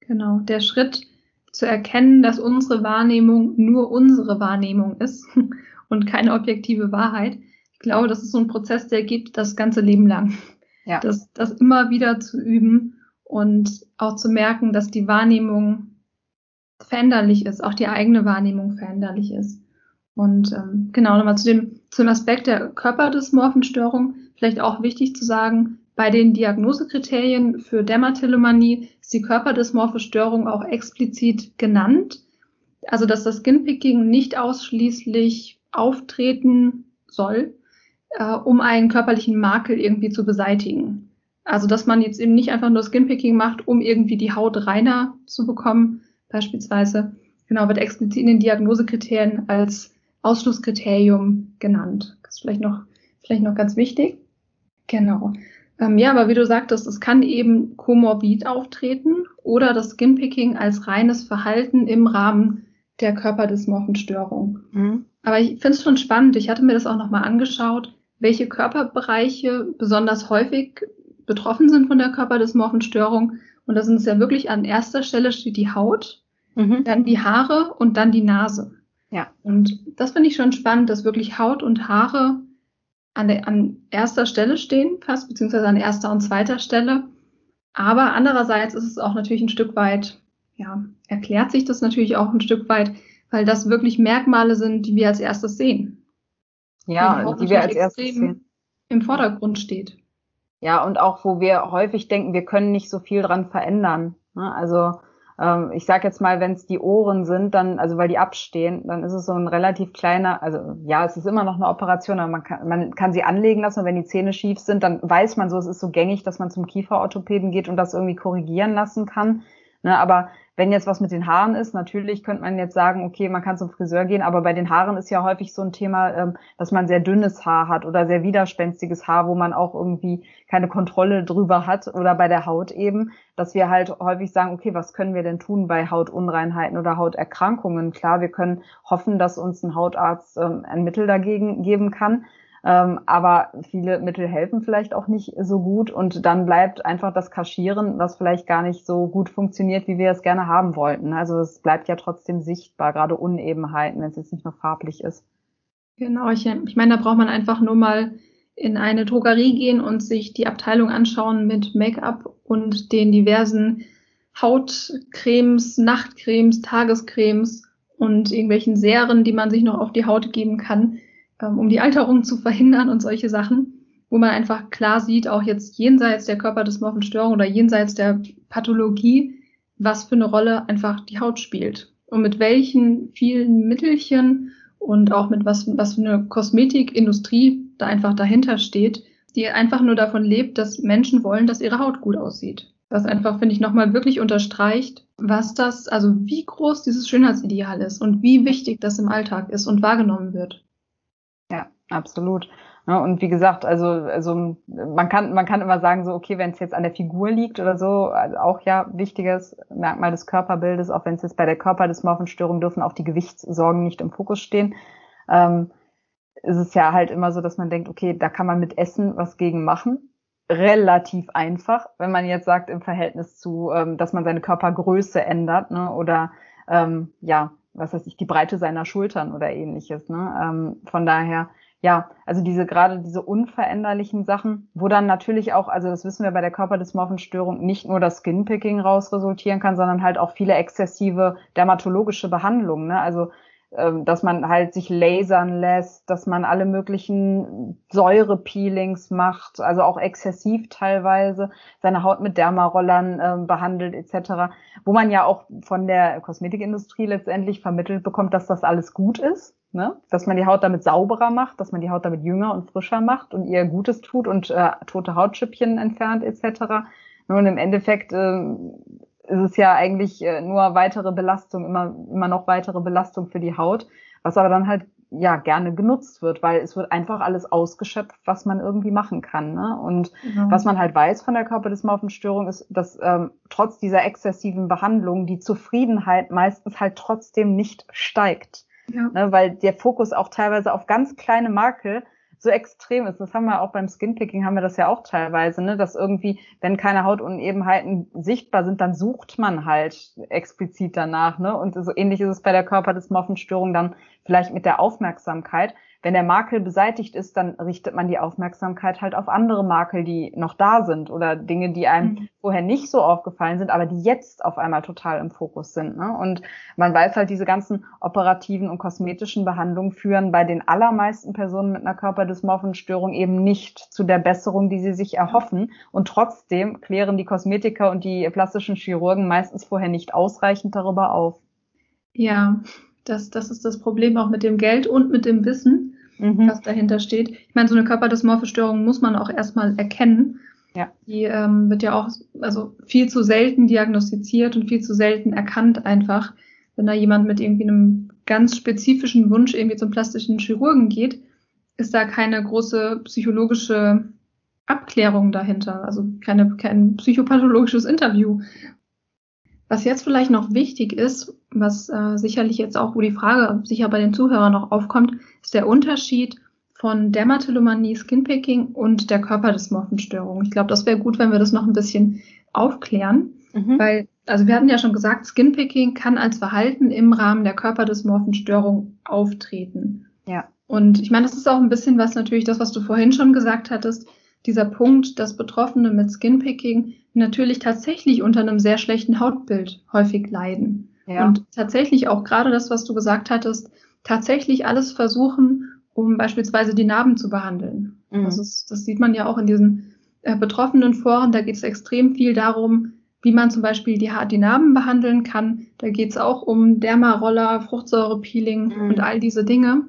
Genau, der Schritt zu erkennen, dass unsere Wahrnehmung nur unsere Wahrnehmung ist und keine objektive Wahrheit. Ich glaube, das ist so ein Prozess, der geht das ganze Leben lang. Ja. Das, das immer wieder zu üben und auch zu merken, dass die Wahrnehmung veränderlich ist, auch die eigene Wahrnehmung veränderlich ist. Und ähm, genau nochmal zu dem, zum Aspekt der Körperdysmorphenstörung, vielleicht auch wichtig zu sagen, bei den Diagnosekriterien für Dermatillomanie ist die körperdysmorphe Störung auch explizit genannt. Also, dass das Skinpicking nicht ausschließlich auftreten soll, äh, um einen körperlichen Makel irgendwie zu beseitigen. Also, dass man jetzt eben nicht einfach nur Skinpicking macht, um irgendwie die Haut reiner zu bekommen, beispielsweise. Genau, wird explizit in den Diagnosekriterien als Ausschlusskriterium genannt. Das ist vielleicht noch, vielleicht noch ganz wichtig. Genau. Ähm, ja, aber wie du sagtest, es kann eben komorbid auftreten oder das Skinpicking als reines Verhalten im Rahmen der körperdysmorphen Störung. Mhm. Aber ich finde es schon spannend. Ich hatte mir das auch nochmal angeschaut, welche Körperbereiche besonders häufig betroffen sind von der Körperdysmorphenstörung. Und da sind es ja wirklich an erster Stelle steht die Haut, mhm. dann die Haare und dann die Nase. Ja. Und das finde ich schon spannend, dass wirklich Haut und Haare an, der, an erster Stelle stehen, fast, beziehungsweise an erster und zweiter Stelle. Aber andererseits ist es auch natürlich ein Stück weit, ja, erklärt sich das natürlich auch ein Stück weit, weil das wirklich Merkmale sind, die wir als erstes sehen. Ja, die, die wir als erstes sehen. Im Vordergrund steht. Ja, und auch wo wir häufig denken, wir können nicht so viel dran verändern. Ne? Also ähm, ich sage jetzt mal, wenn es die Ohren sind, dann, also weil die abstehen, dann ist es so ein relativ kleiner, also ja, es ist immer noch eine Operation, aber man kann, man kann sie anlegen lassen und wenn die Zähne schief sind, dann weiß man so, es ist so gängig, dass man zum Kieferorthopäden geht und das irgendwie korrigieren lassen kann. Ne, aber wenn jetzt was mit den Haaren ist, natürlich könnte man jetzt sagen, okay, man kann zum Friseur gehen, aber bei den Haaren ist ja häufig so ein Thema, ähm, dass man sehr dünnes Haar hat oder sehr widerspenstiges Haar, wo man auch irgendwie keine Kontrolle drüber hat oder bei der Haut eben, dass wir halt häufig sagen, okay, was können wir denn tun bei Hautunreinheiten oder Hauterkrankungen? Klar, wir können hoffen, dass uns ein Hautarzt ähm, ein Mittel dagegen geben kann. Ähm, aber viele Mittel helfen vielleicht auch nicht so gut und dann bleibt einfach das Kaschieren, was vielleicht gar nicht so gut funktioniert, wie wir es gerne haben wollten. Also es bleibt ja trotzdem sichtbar, gerade Unebenheiten, wenn es jetzt nicht nur farblich ist. Genau, ich, ich meine, da braucht man einfach nur mal in eine Drogerie gehen und sich die Abteilung anschauen mit Make-up und den diversen Hautcremes, Nachtcremes, Tagescremes und irgendwelchen Serien, die man sich noch auf die Haut geben kann ähm, um die Alterung zu verhindern und solche Sachen, wo man einfach klar sieht, auch jetzt jenseits der Körperdysmorphenstörung oder jenseits der Pathologie, was für eine Rolle einfach die Haut spielt und mit welchen vielen Mittelchen und auch mit was, was für eine Kosmetikindustrie da einfach dahinter steht, die einfach nur davon lebt, dass Menschen wollen, dass ihre Haut gut aussieht. Was einfach, finde ich, nochmal wirklich unterstreicht, was das, also wie groß dieses Schönheitsideal ist und wie wichtig das im Alltag ist und wahrgenommen wird. Absolut. Ja, und wie gesagt, also, also man kann, man kann immer sagen, so, okay, wenn es jetzt an der Figur liegt oder so, also auch ja wichtiges Merkmal des Körperbildes, auch wenn es jetzt bei der Körperdysmorphenstörung dürfen auch die Gewichtssorgen nicht im Fokus stehen. Ähm, ist es ja halt immer so, dass man denkt, okay, da kann man mit Essen was gegen machen. Relativ einfach, wenn man jetzt sagt, im Verhältnis zu, ähm, dass man seine Körpergröße ändert, ne, oder ähm, ja, was weiß ich, die Breite seiner Schultern oder ähnliches. Ne? Ähm, von daher, ja, also diese gerade diese unveränderlichen Sachen, wo dann natürlich auch, also das wissen wir bei der Körperdysmorphenstörung, nicht nur das Skinpicking raus resultieren kann, sondern halt auch viele exzessive dermatologische Behandlungen. Ne? Also ähm, dass man halt sich lasern lässt, dass man alle möglichen Säurepeelings macht, also auch exzessiv teilweise, seine Haut mit Dermarollern äh, behandelt etc., wo man ja auch von der Kosmetikindustrie letztendlich vermittelt bekommt, dass das alles gut ist, ne? dass man die Haut damit sauberer macht, dass man die Haut damit jünger und frischer macht und ihr Gutes tut und äh, tote Hautschüppchen entfernt etc. Nun im Endeffekt äh, ist es ja eigentlich äh, nur weitere Belastung, immer, immer noch weitere Belastung für die Haut, was aber dann halt ja gerne genutzt wird, weil es wird einfach alles ausgeschöpft, was man irgendwie machen kann. Ne? Und mhm. was man halt weiß von der Körperdysmorphenstörung ist, dass ähm, trotz dieser exzessiven Behandlung die Zufriedenheit meistens halt trotzdem nicht steigt. Ja. Ne? Weil der Fokus auch teilweise auf ganz kleine Makel so extrem ist. Das haben wir auch beim Skinpicking, haben wir das ja auch teilweise, ne? dass irgendwie, wenn keine Hautunebenheiten sichtbar sind, dann sucht man halt explizit danach. Ne? Und so ähnlich ist es bei der Körperdysmorphenstörung dann vielleicht mit der Aufmerksamkeit. Wenn der Makel beseitigt ist, dann richtet man die Aufmerksamkeit halt auf andere Makel, die noch da sind oder Dinge, die einem mhm. vorher nicht so aufgefallen sind, aber die jetzt auf einmal total im Fokus sind. Ne? Und man weiß halt, diese ganzen operativen und kosmetischen Behandlungen führen bei den allermeisten Personen mit einer Körperdysmorphenstörung eben nicht zu der Besserung, die sie sich erhoffen. Und trotzdem klären die Kosmetiker und die plastischen Chirurgen meistens vorher nicht ausreichend darüber auf. Ja, das, das ist das Problem auch mit dem Geld und mit dem Wissen, mhm. was dahinter steht. Ich meine, so eine Körperdysmorphe-Störung muss man auch erstmal erkennen. Ja. Die ähm, wird ja auch also viel zu selten diagnostiziert und viel zu selten erkannt einfach. Wenn da jemand mit irgendwie einem ganz spezifischen Wunsch irgendwie zum plastischen Chirurgen geht, ist da keine große psychologische Abklärung dahinter, also keine, kein psychopathologisches Interview, was jetzt vielleicht noch wichtig ist, was äh, sicherlich jetzt auch, wo die Frage sicher bei den Zuhörern noch aufkommt, ist der Unterschied von Dermatillomanie, Skinpicking und der Körperdysmorphenstörung. Ich glaube, das wäre gut, wenn wir das noch ein bisschen aufklären, mhm. weil, also wir hatten ja schon gesagt, Skinpicking kann als Verhalten im Rahmen der Körperdysmorphenstörung auftreten. Ja. Und ich meine, das ist auch ein bisschen was natürlich das, was du vorhin schon gesagt hattest, dieser Punkt, dass Betroffene mit Skinpicking natürlich tatsächlich unter einem sehr schlechten Hautbild häufig leiden. Ja. Und tatsächlich auch gerade das, was du gesagt hattest, tatsächlich alles versuchen, um beispielsweise die Narben zu behandeln. Mhm. Also das, sieht man ja auch in diesen äh, betroffenen Foren, da geht es extrem viel darum, wie man zum Beispiel die, die Narben behandeln kann. Da geht es auch um Dermaroller, Fruchtsäurepeeling mhm. und all diese Dinge.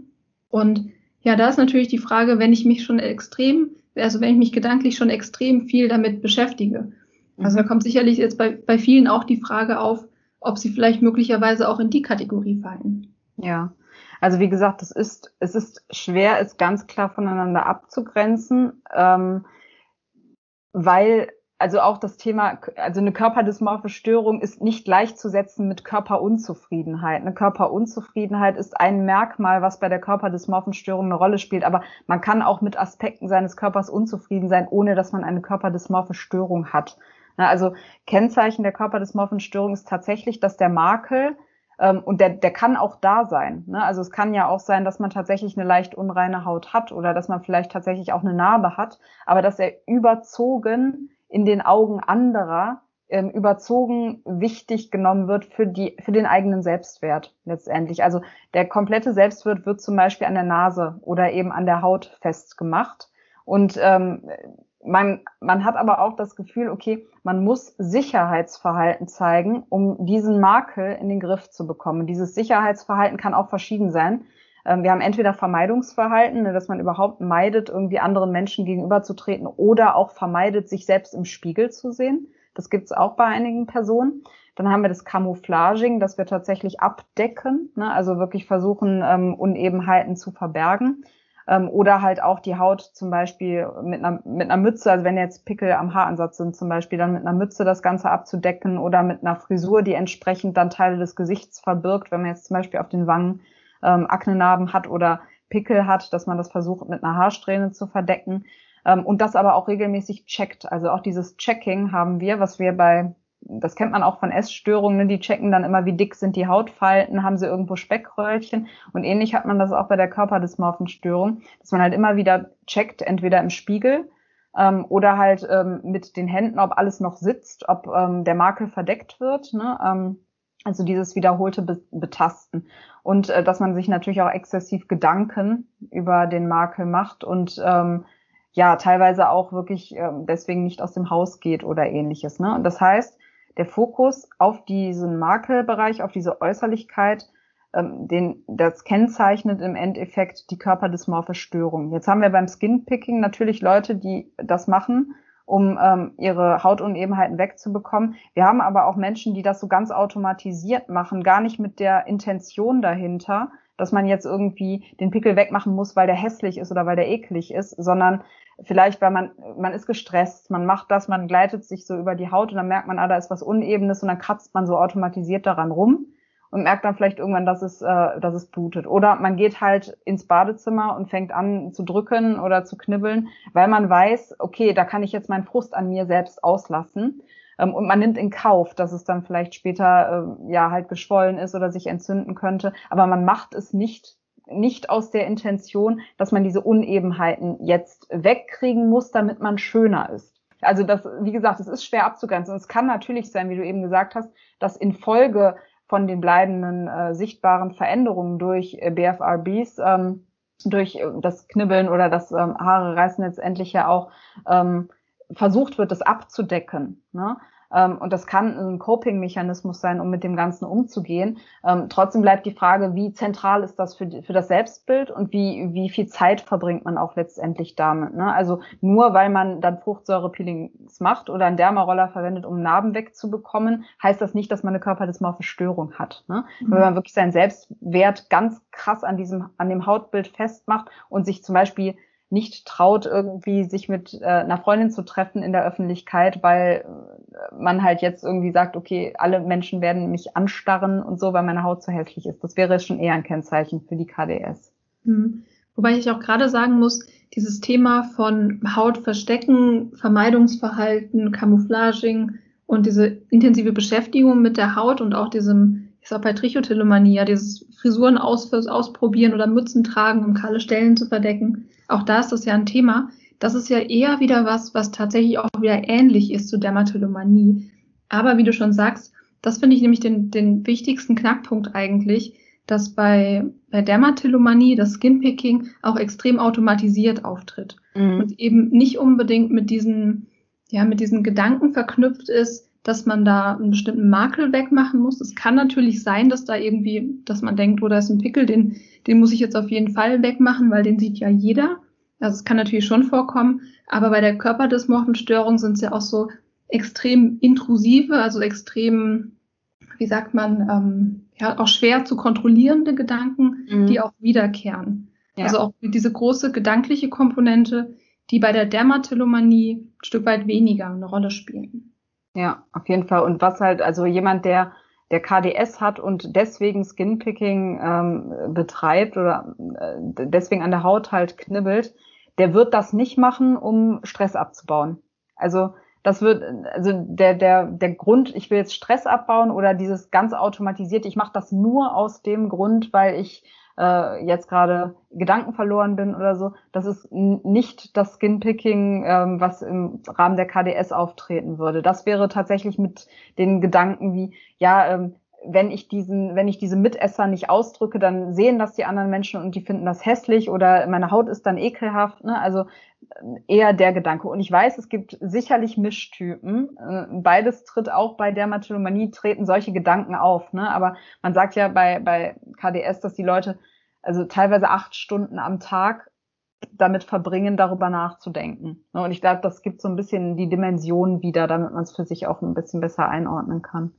Und ja, da ist natürlich die Frage, wenn ich mich schon extrem, also wenn ich mich gedanklich schon extrem viel damit beschäftige. Also da mhm. kommt sicherlich jetzt bei, bei vielen auch die Frage auf, ob sie vielleicht möglicherweise auch in die Kategorie fallen. Ja. Also wie gesagt, es ist, es ist schwer, es ganz klar voneinander abzugrenzen, ähm, weil also auch das Thema, also eine körperdysmorphe Störung ist nicht gleichzusetzen mit Körperunzufriedenheit. Eine Körperunzufriedenheit ist ein Merkmal, was bei der körperdysmorphen Störung eine Rolle spielt, aber man kann auch mit Aspekten seines Körpers unzufrieden sein, ohne dass man eine körperdysmorphe Störung hat. Also Kennzeichen der körperdysmorphen Störung ist tatsächlich, dass der Makel ähm, und der, der kann auch da sein. Ne? Also es kann ja auch sein, dass man tatsächlich eine leicht unreine Haut hat oder dass man vielleicht tatsächlich auch eine Narbe hat, aber dass er überzogen in den Augen anderer ähm, überzogen wichtig genommen wird für die für den eigenen Selbstwert letztendlich. Also der komplette Selbstwert wird zum Beispiel an der Nase oder eben an der Haut festgemacht und ähm, man, man hat aber auch das Gefühl, okay, man muss Sicherheitsverhalten zeigen, um diesen Makel in den Griff zu bekommen. Dieses Sicherheitsverhalten kann auch verschieden sein. Ähm, wir haben entweder Vermeidungsverhalten, ne, dass man überhaupt meidet, irgendwie anderen Menschen gegenüberzutreten oder auch vermeidet, sich selbst im Spiegel zu sehen. Das gibt es auch bei einigen Personen. Dann haben wir das Camouflaging, dass wir tatsächlich abdecken, ne, also wirklich versuchen, ähm, Unebenheiten zu verbergen. Ähm, oder halt auch die Haut zum Beispiel mit einer, mit einer Mütze, also wenn jetzt Pickel am Haaransatz sind zum Beispiel, dann mit einer Mütze das Ganze abzudecken oder mit einer Frisur, die entsprechend dann Teile des Gesichts verbirgt, wenn man jetzt zum Beispiel auf den Wangen ähm, Aknenarben hat oder Pickel hat, dass man das versucht mit einer Haarsträhne zu verdecken ähm, und das aber auch regelmäßig checkt. Also auch dieses Checking haben wir, was wir bei das kennt man auch von Essstörungen, ne? die checken dann immer, wie dick sind die Hautfalten, haben sie irgendwo Speckröllchen. Und ähnlich hat man das auch bei der Körperdysmorphenstörung, dass man halt immer wieder checkt, entweder im Spiegel ähm, oder halt ähm, mit den Händen, ob alles noch sitzt, ob ähm, der Makel verdeckt wird. Ne? Ähm, also dieses wiederholte Be Betasten. Und äh, dass man sich natürlich auch exzessiv Gedanken über den Makel macht und ähm, ja, teilweise auch wirklich ähm, deswegen nicht aus dem Haus geht oder ähnliches. Ne? Und das heißt, der Fokus auf diesen Makelbereich, auf diese Äußerlichkeit, ähm, den, das kennzeichnet im Endeffekt die körperdysmorphe Störung. Jetzt haben wir beim Skinpicking natürlich Leute, die das machen, um ähm, ihre Hautunebenheiten wegzubekommen. Wir haben aber auch Menschen, die das so ganz automatisiert machen, gar nicht mit der Intention dahinter, dass man jetzt irgendwie den Pickel wegmachen muss, weil der hässlich ist oder weil der eklig ist, sondern vielleicht, weil man, man ist gestresst, man macht das, man gleitet sich so über die Haut und dann merkt man, ah, da ist was Unebenes und dann kratzt man so automatisiert daran rum und merkt dann vielleicht irgendwann, dass es, äh, dass es blutet. Oder man geht halt ins Badezimmer und fängt an zu drücken oder zu knibbeln, weil man weiß, okay, da kann ich jetzt meinen Frust an mir selbst auslassen. Ähm, und man nimmt in Kauf, dass es dann vielleicht später äh, ja halt geschwollen ist oder sich entzünden könnte. Aber man macht es nicht nicht aus der Intention, dass man diese Unebenheiten jetzt wegkriegen muss, damit man schöner ist. Also das, wie gesagt, es ist schwer abzugrenzen. es kann natürlich sein, wie du eben gesagt hast, dass infolge von den bleibenden äh, sichtbaren Veränderungen durch äh, BFRBs, ähm, durch äh, das Knibbeln oder das ähm, Haare reißen letztendlich ja auch, ähm, versucht wird, das abzudecken. Ne? Ähm, und das kann ein Coping-Mechanismus sein, um mit dem Ganzen umzugehen. Ähm, trotzdem bleibt die Frage, wie zentral ist das für, für das Selbstbild und wie, wie viel Zeit verbringt man auch letztendlich damit. Ne? Also nur weil man dann Fruchtsäurepeelings macht oder einen Dermaroller verwendet, um Narben wegzubekommen, heißt das nicht, dass man eine körperdysmorphe Störung hat. Ne? Mhm. Wenn man wirklich seinen Selbstwert ganz krass an diesem, an dem Hautbild festmacht und sich zum Beispiel nicht traut, irgendwie sich mit äh, einer Freundin zu treffen in der Öffentlichkeit, weil äh, man halt jetzt irgendwie sagt, okay, alle Menschen werden mich anstarren und so, weil meine Haut zu hässlich ist. Das wäre schon eher ein Kennzeichen für die KDS. Mhm. Wobei ich auch gerade sagen muss, dieses Thema von Haut verstecken, Vermeidungsverhalten, Camouflaging und diese intensive Beschäftigung mit der Haut und auch diesem, ich sag bei Trichotillomanie, ja, dieses Frisuren aus, ausprobieren oder Mützen tragen, um kahle Stellen zu verdecken, auch da ist das ja ein Thema. Das ist ja eher wieder was, was tatsächlich auch wieder ähnlich ist zu Dermatillomanie. Aber wie du schon sagst, das finde ich nämlich den, den wichtigsten Knackpunkt eigentlich, dass bei, bei Dermatillomanie das Skinpicking auch extrem automatisiert auftritt mhm. und eben nicht unbedingt mit diesen, ja, mit diesen Gedanken verknüpft ist, dass man da einen bestimmten Makel wegmachen muss. Es kann natürlich sein, dass da irgendwie, dass man denkt, oh, da ist ein Pickel, den, den muss ich jetzt auf jeden Fall wegmachen, weil den sieht ja jeder. Also es kann natürlich schon vorkommen, aber bei der Körperdysmorphenstörung sind es ja auch so extrem intrusive, also extrem, wie sagt man, ähm, ja, auch schwer zu kontrollierende Gedanken, mhm. die auch wiederkehren. Ja. Also auch diese große gedankliche Komponente, die bei der Dermatillomanie ein Stück weit weniger eine Rolle spielen. Ja, auf jeden Fall. Und was halt, also jemand, der der KDS hat und deswegen Skinpicking ähm, betreibt oder äh, deswegen an der Haut halt knibbelt, der wird das nicht machen, um Stress abzubauen. Also das wird, also der, der, der Grund, ich will jetzt Stress abbauen oder dieses ganz automatisiert, ich mache das nur aus dem Grund, weil ich äh, jetzt gerade Gedanken verloren bin oder so. Das ist nicht das Skinpicking, ähm, was im Rahmen der KDS auftreten würde. Das wäre tatsächlich mit den Gedanken wie, ja, ähm, wenn ich diesen, wenn ich diese Mitesser nicht ausdrücke, dann sehen das die anderen Menschen und die finden das hässlich oder meine Haut ist dann ekelhaft. Ne? Also eher der Gedanke. Und ich weiß, es gibt sicherlich Mischtypen. Äh, beides tritt auch bei Dermatillomanie, treten solche Gedanken auf. Ne? Aber man sagt ja bei, bei KDS, dass die Leute also teilweise acht Stunden am Tag damit verbringen, darüber nachzudenken. Ne? Und ich glaube, das gibt so ein bisschen die Dimension wieder, damit man es für sich auch ein bisschen besser einordnen kann.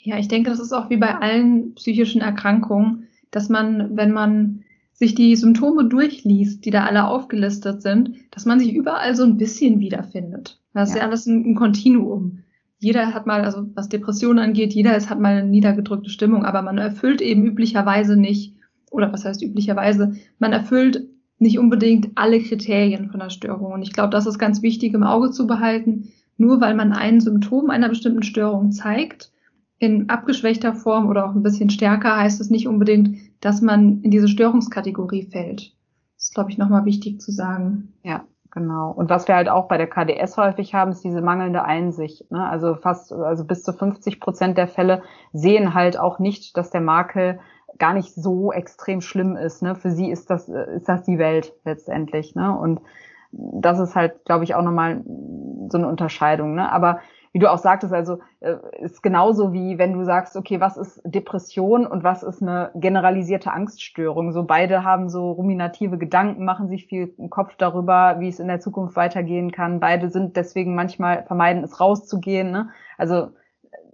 Ja, ich denke, das ist auch wie bei allen psychischen Erkrankungen, dass man, wenn man sich die Symptome durchliest, die da alle aufgelistet sind, dass man sich überall so ein bisschen wiederfindet. Das ja. ist ja alles ein, ein Kontinuum. Jeder hat mal, also was Depressionen angeht, jeder ist, hat mal eine niedergedrückte Stimmung, aber man erfüllt eben üblicherweise nicht, oder was heißt üblicherweise, man erfüllt nicht unbedingt alle Kriterien von der Störung. Und ich glaube, das ist ganz wichtig im Auge zu behalten. Nur weil man ein Symptom einer bestimmten Störung zeigt, in abgeschwächter Form oder auch ein bisschen stärker, heißt es nicht unbedingt, dass man in diese Störungskategorie fällt. Das ist, glaube ich, nochmal wichtig zu sagen. Ja, genau. Und was wir halt auch bei der KDS häufig haben, ist diese mangelnde Einsicht. Ne? Also fast, also bis zu 50 Prozent der Fälle sehen halt auch nicht, dass der Makel gar nicht so extrem schlimm ist. Ne? Für sie ist das, ist das die Welt letztendlich. Ne? Und das ist halt, glaube ich, auch nochmal so eine Unterscheidung. Ne? Aber wie du auch sagtest, also äh, ist genauso wie wenn du sagst, okay, was ist Depression und was ist eine generalisierte Angststörung? So beide haben so ruminative Gedanken, machen sich viel im Kopf darüber, wie es in der Zukunft weitergehen kann. Beide sind deswegen manchmal vermeiden, es rauszugehen. Ne? Also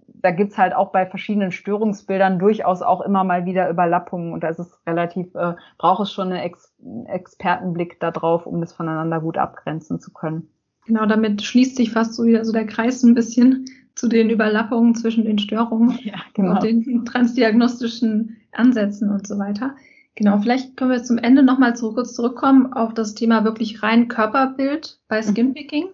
da gibt's halt auch bei verschiedenen Störungsbildern durchaus auch immer mal wieder Überlappungen und da ist es relativ, äh, braucht es schon einen, Ex Expertenblick da drauf, um das voneinander gut abgrenzen zu können. Genau, damit schließt sich fast so wieder so der Kreis ein bisschen zu den Überlappungen zwischen den Störungen ja, genau. und den transdiagnostischen Ansätzen und so weiter. Genau, vielleicht können wir zum Ende nochmal zu, kurz zurückkommen auf das Thema wirklich rein Körperbild bei mhm. Skinpicking,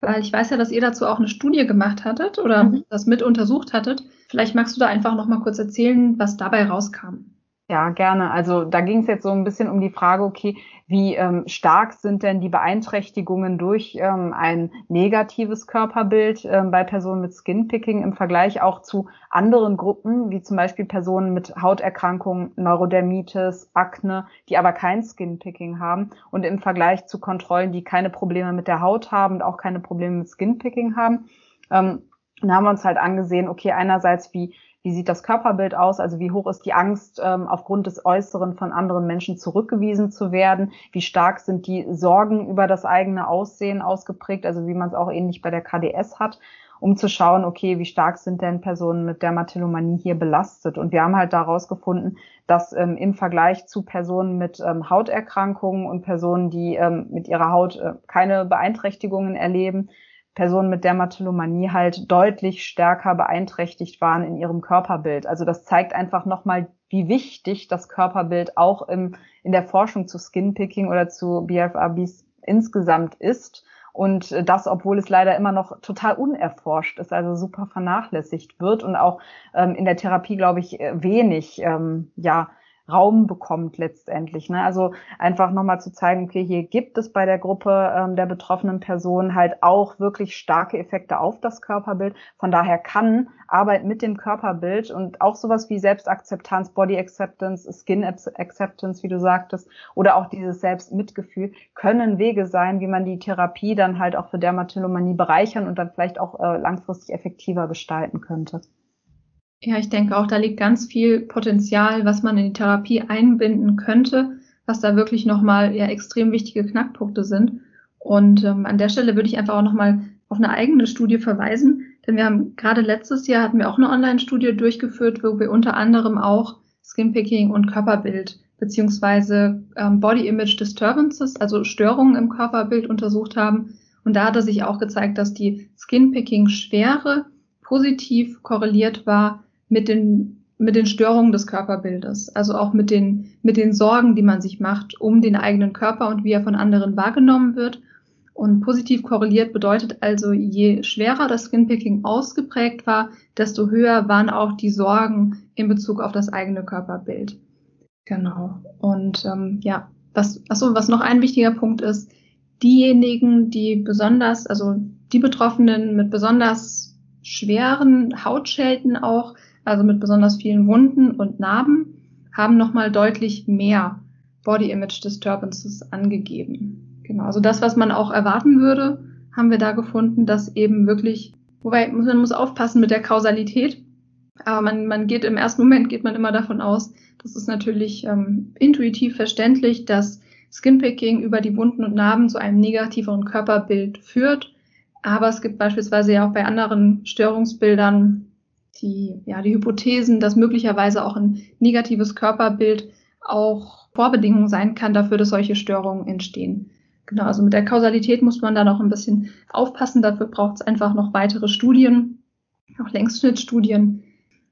weil ich weiß ja, dass ihr dazu auch eine Studie gemacht hattet oder mhm. das mit untersucht hattet. Vielleicht magst du da einfach nochmal kurz erzählen, was dabei rauskam. Ja, gerne. Also da ging es jetzt so ein bisschen um die Frage, okay, wie ähm, stark sind denn die Beeinträchtigungen durch ähm, ein negatives Körperbild ähm, bei Personen mit Skinpicking im Vergleich auch zu anderen Gruppen, wie zum Beispiel Personen mit Hauterkrankungen, Neurodermitis, Akne, die aber kein Skinpicking haben und im Vergleich zu Kontrollen, die keine Probleme mit der Haut haben und auch keine Probleme mit Skinpicking haben. Ähm, dann haben wir uns halt angesehen, okay, einerseits wie wie sieht das Körperbild aus? Also wie hoch ist die Angst, ähm, aufgrund des Äußeren von anderen Menschen zurückgewiesen zu werden? Wie stark sind die Sorgen über das eigene Aussehen ausgeprägt? Also wie man es auch ähnlich bei der KDS hat, um zu schauen, okay, wie stark sind denn Personen mit Dermatillomanie hier belastet? Und wir haben halt daraus gefunden, dass ähm, im Vergleich zu Personen mit ähm, Hauterkrankungen und Personen, die ähm, mit ihrer Haut äh, keine Beeinträchtigungen erleben, Personen mit Dermatillomanie halt deutlich stärker beeinträchtigt waren in ihrem Körperbild. Also das zeigt einfach nochmal, wie wichtig das Körperbild auch im, in der Forschung zu Skinpicking oder zu BFRBs insgesamt ist. Und das, obwohl es leider immer noch total unerforscht ist, also super vernachlässigt wird und auch ähm, in der Therapie, glaube ich, wenig ähm, ja, Raum bekommt letztendlich. Ne? Also einfach nochmal zu zeigen, okay, hier gibt es bei der Gruppe ähm, der betroffenen Personen halt auch wirklich starke Effekte auf das Körperbild. Von daher kann Arbeit mit dem Körperbild und auch sowas wie Selbstakzeptanz, Body Acceptance, Skin Acceptance, wie du sagtest, oder auch dieses Selbstmitgefühl, können Wege sein, wie man die Therapie dann halt auch für Dermatillomanie bereichern und dann vielleicht auch äh, langfristig effektiver gestalten könnte. Ja, ich denke auch, da liegt ganz viel Potenzial, was man in die Therapie einbinden könnte, was da wirklich nochmal ja extrem wichtige Knackpunkte sind. Und ähm, an der Stelle würde ich einfach auch nochmal auf eine eigene Studie verweisen, denn wir haben gerade letztes Jahr hatten wir auch eine Online-Studie durchgeführt, wo wir unter anderem auch Skinpicking und Körperbild beziehungsweise ähm, Body Image Disturbances, also Störungen im Körperbild untersucht haben. Und da hatte sich auch gezeigt, dass die Skinpicking-Schwere positiv korreliert war mit den, mit den Störungen des Körperbildes, also auch mit den, mit den Sorgen, die man sich macht um den eigenen Körper und wie er von anderen wahrgenommen wird. Und positiv korreliert bedeutet also, je schwerer das Skinpicking ausgeprägt war, desto höher waren auch die Sorgen in Bezug auf das eigene Körperbild. Genau. Und ähm, ja, was, achso, was noch ein wichtiger Punkt ist, diejenigen, die besonders, also die Betroffenen mit besonders schweren Hautschäden auch, also mit besonders vielen Wunden und Narben, haben nochmal deutlich mehr Body Image Disturbances angegeben. Genau, also das, was man auch erwarten würde, haben wir da gefunden, dass eben wirklich, wobei man muss aufpassen mit der Kausalität, aber man, man geht im ersten Moment geht man immer davon aus, das ist natürlich ähm, intuitiv verständlich, dass Skinpicking über die Wunden und Narben zu einem negativeren Körperbild führt. Aber es gibt beispielsweise ja auch bei anderen Störungsbildern die, ja, die Hypothesen, dass möglicherweise auch ein negatives Körperbild auch Vorbedingungen sein kann dafür, dass solche Störungen entstehen. Genau, also mit der Kausalität muss man da noch ein bisschen aufpassen. Dafür braucht es einfach noch weitere Studien, auch Längsschnittstudien.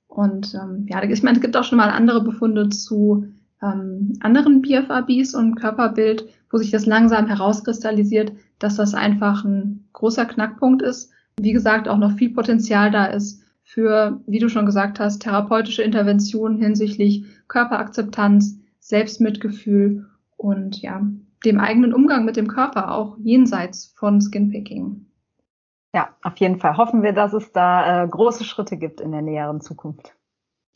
Und ähm, ja, ich meine, es gibt auch schon mal andere Befunde zu ähm, anderen BFABs und Körperbild, wo sich das langsam herauskristallisiert, dass das einfach ein großer Knackpunkt ist. Wie gesagt, auch noch viel Potenzial da ist für, wie du schon gesagt hast, therapeutische Interventionen hinsichtlich Körperakzeptanz, Selbstmitgefühl und ja, dem eigenen Umgang mit dem Körper, auch jenseits von Skinpicking. Ja, auf jeden Fall hoffen wir, dass es da äh, große Schritte gibt in der näheren Zukunft.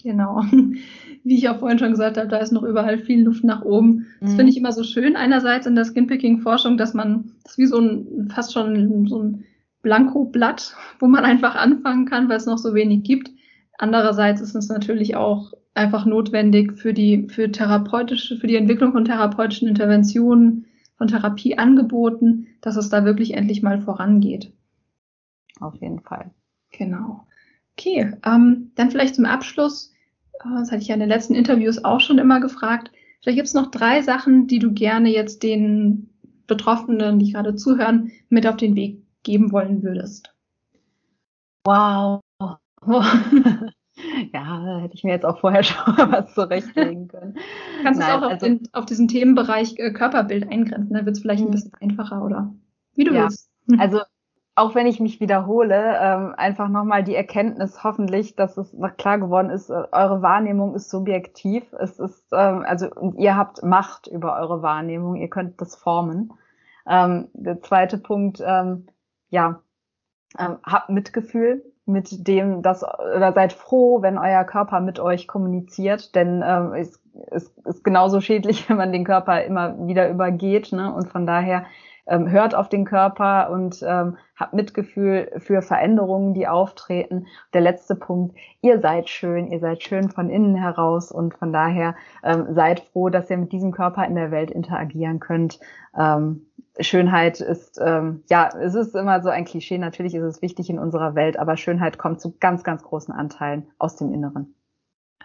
Genau. Wie ich auch vorhin schon gesagt habe, da ist noch überall viel Luft nach oben. Das mhm. finde ich immer so schön. Einerseits in der Skinpicking-Forschung, dass man, das ist wie so ein, fast schon so ein Blankoblatt, wo man einfach anfangen kann, weil es noch so wenig gibt. Andererseits ist es natürlich auch einfach notwendig für die, für therapeutische, für die Entwicklung von therapeutischen Interventionen, von Therapieangeboten, dass es da wirklich endlich mal vorangeht. Auf jeden Fall. Genau. Okay, ähm, dann vielleicht zum Abschluss, äh, das hatte ich ja in den letzten Interviews auch schon immer gefragt, vielleicht gibt es noch drei Sachen, die du gerne jetzt den Betroffenen, die gerade zuhören, mit auf den Weg geben wollen würdest? Wow. ja, hätte ich mir jetzt auch vorher schon mal was zurechtlegen können. Kannst du es auch auf, also, den, auf, diesen Themenbereich äh, Körperbild eingrenzen? Da wird es vielleicht ein mhm. bisschen einfacher oder wie du ja, willst. Also auch wenn ich mich wiederhole, ähm, einfach nochmal die Erkenntnis hoffentlich, dass es noch klar geworden ist, äh, eure Wahrnehmung ist subjektiv. Es ist, ähm, also ihr habt Macht über eure Wahrnehmung, ihr könnt das formen. Ähm, der zweite Punkt, ähm, ja, ähm, habt Mitgefühl mit dem, dass oder seid froh, wenn euer Körper mit euch kommuniziert, denn ähm, es, es ist genauso schädlich, wenn man den Körper immer wieder übergeht, ne? Und von daher ähm, hört auf den Körper und ähm, habt Mitgefühl für Veränderungen, die auftreten. Der letzte Punkt, ihr seid schön, ihr seid schön von innen heraus und von daher ähm, seid froh, dass ihr mit diesem Körper in der Welt interagieren könnt. Ähm, Schönheit ist, ähm, ja, es ist immer so ein Klischee, natürlich ist es wichtig in unserer Welt, aber Schönheit kommt zu ganz, ganz großen Anteilen aus dem Inneren.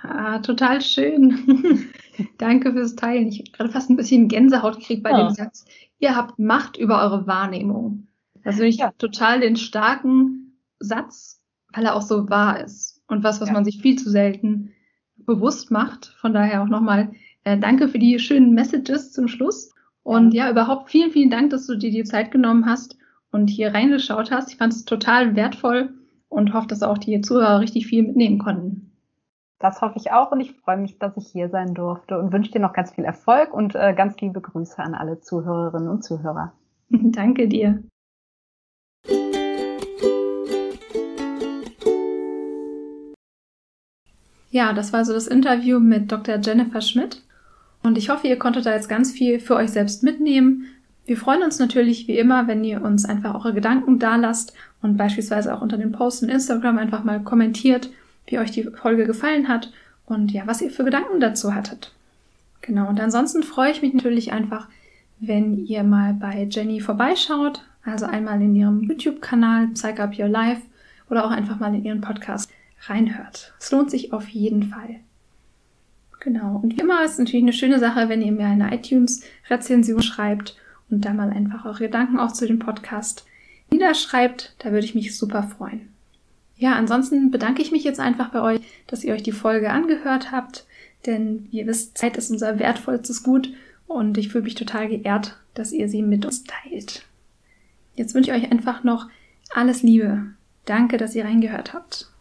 Ah, total schön. Danke fürs Teilen. Ich habe gerade fast ein bisschen Gänsehaut gekriegt bei ja. dem Satz. Ihr habt Macht über eure Wahrnehmung. Finde ich ja. total den starken Satz, weil er auch so wahr ist. Und was, was ja. man sich viel zu selten bewusst macht. Von daher auch nochmal äh, danke für die schönen Messages zum Schluss. Und ja, überhaupt vielen, vielen Dank, dass du dir die Zeit genommen hast und hier reingeschaut hast. Ich fand es total wertvoll und hoffe, dass auch die Zuhörer richtig viel mitnehmen konnten. Das hoffe ich auch und ich freue mich, dass ich hier sein durfte und wünsche dir noch ganz viel Erfolg und äh, ganz liebe Grüße an alle Zuhörerinnen und Zuhörer. Danke dir. Ja, das war so das Interview mit Dr. Jennifer Schmidt. Und ich hoffe, ihr konntet da jetzt ganz viel für euch selbst mitnehmen. Wir freuen uns natürlich wie immer, wenn ihr uns einfach eure Gedanken da lasst und beispielsweise auch unter den Posts in Instagram einfach mal kommentiert, wie euch die Folge gefallen hat und ja, was ihr für Gedanken dazu hattet. Genau, und ansonsten freue ich mich natürlich einfach, wenn ihr mal bei Jenny vorbeischaut, also einmal in ihrem YouTube-Kanal Psych Up Your Life oder auch einfach mal in ihren Podcast reinhört. Es lohnt sich auf jeden Fall. Genau. Und wie immer ist es natürlich eine schöne Sache, wenn ihr mir eine iTunes-Rezension schreibt und da mal einfach eure Gedanken auch zu dem Podcast niederschreibt. Da würde ich mich super freuen. Ja, ansonsten bedanke ich mich jetzt einfach bei euch, dass ihr euch die Folge angehört habt, denn ihr wisst, Zeit ist unser wertvollstes Gut und ich fühle mich total geehrt, dass ihr sie mit uns teilt. Jetzt wünsche ich euch einfach noch alles Liebe. Danke, dass ihr reingehört habt.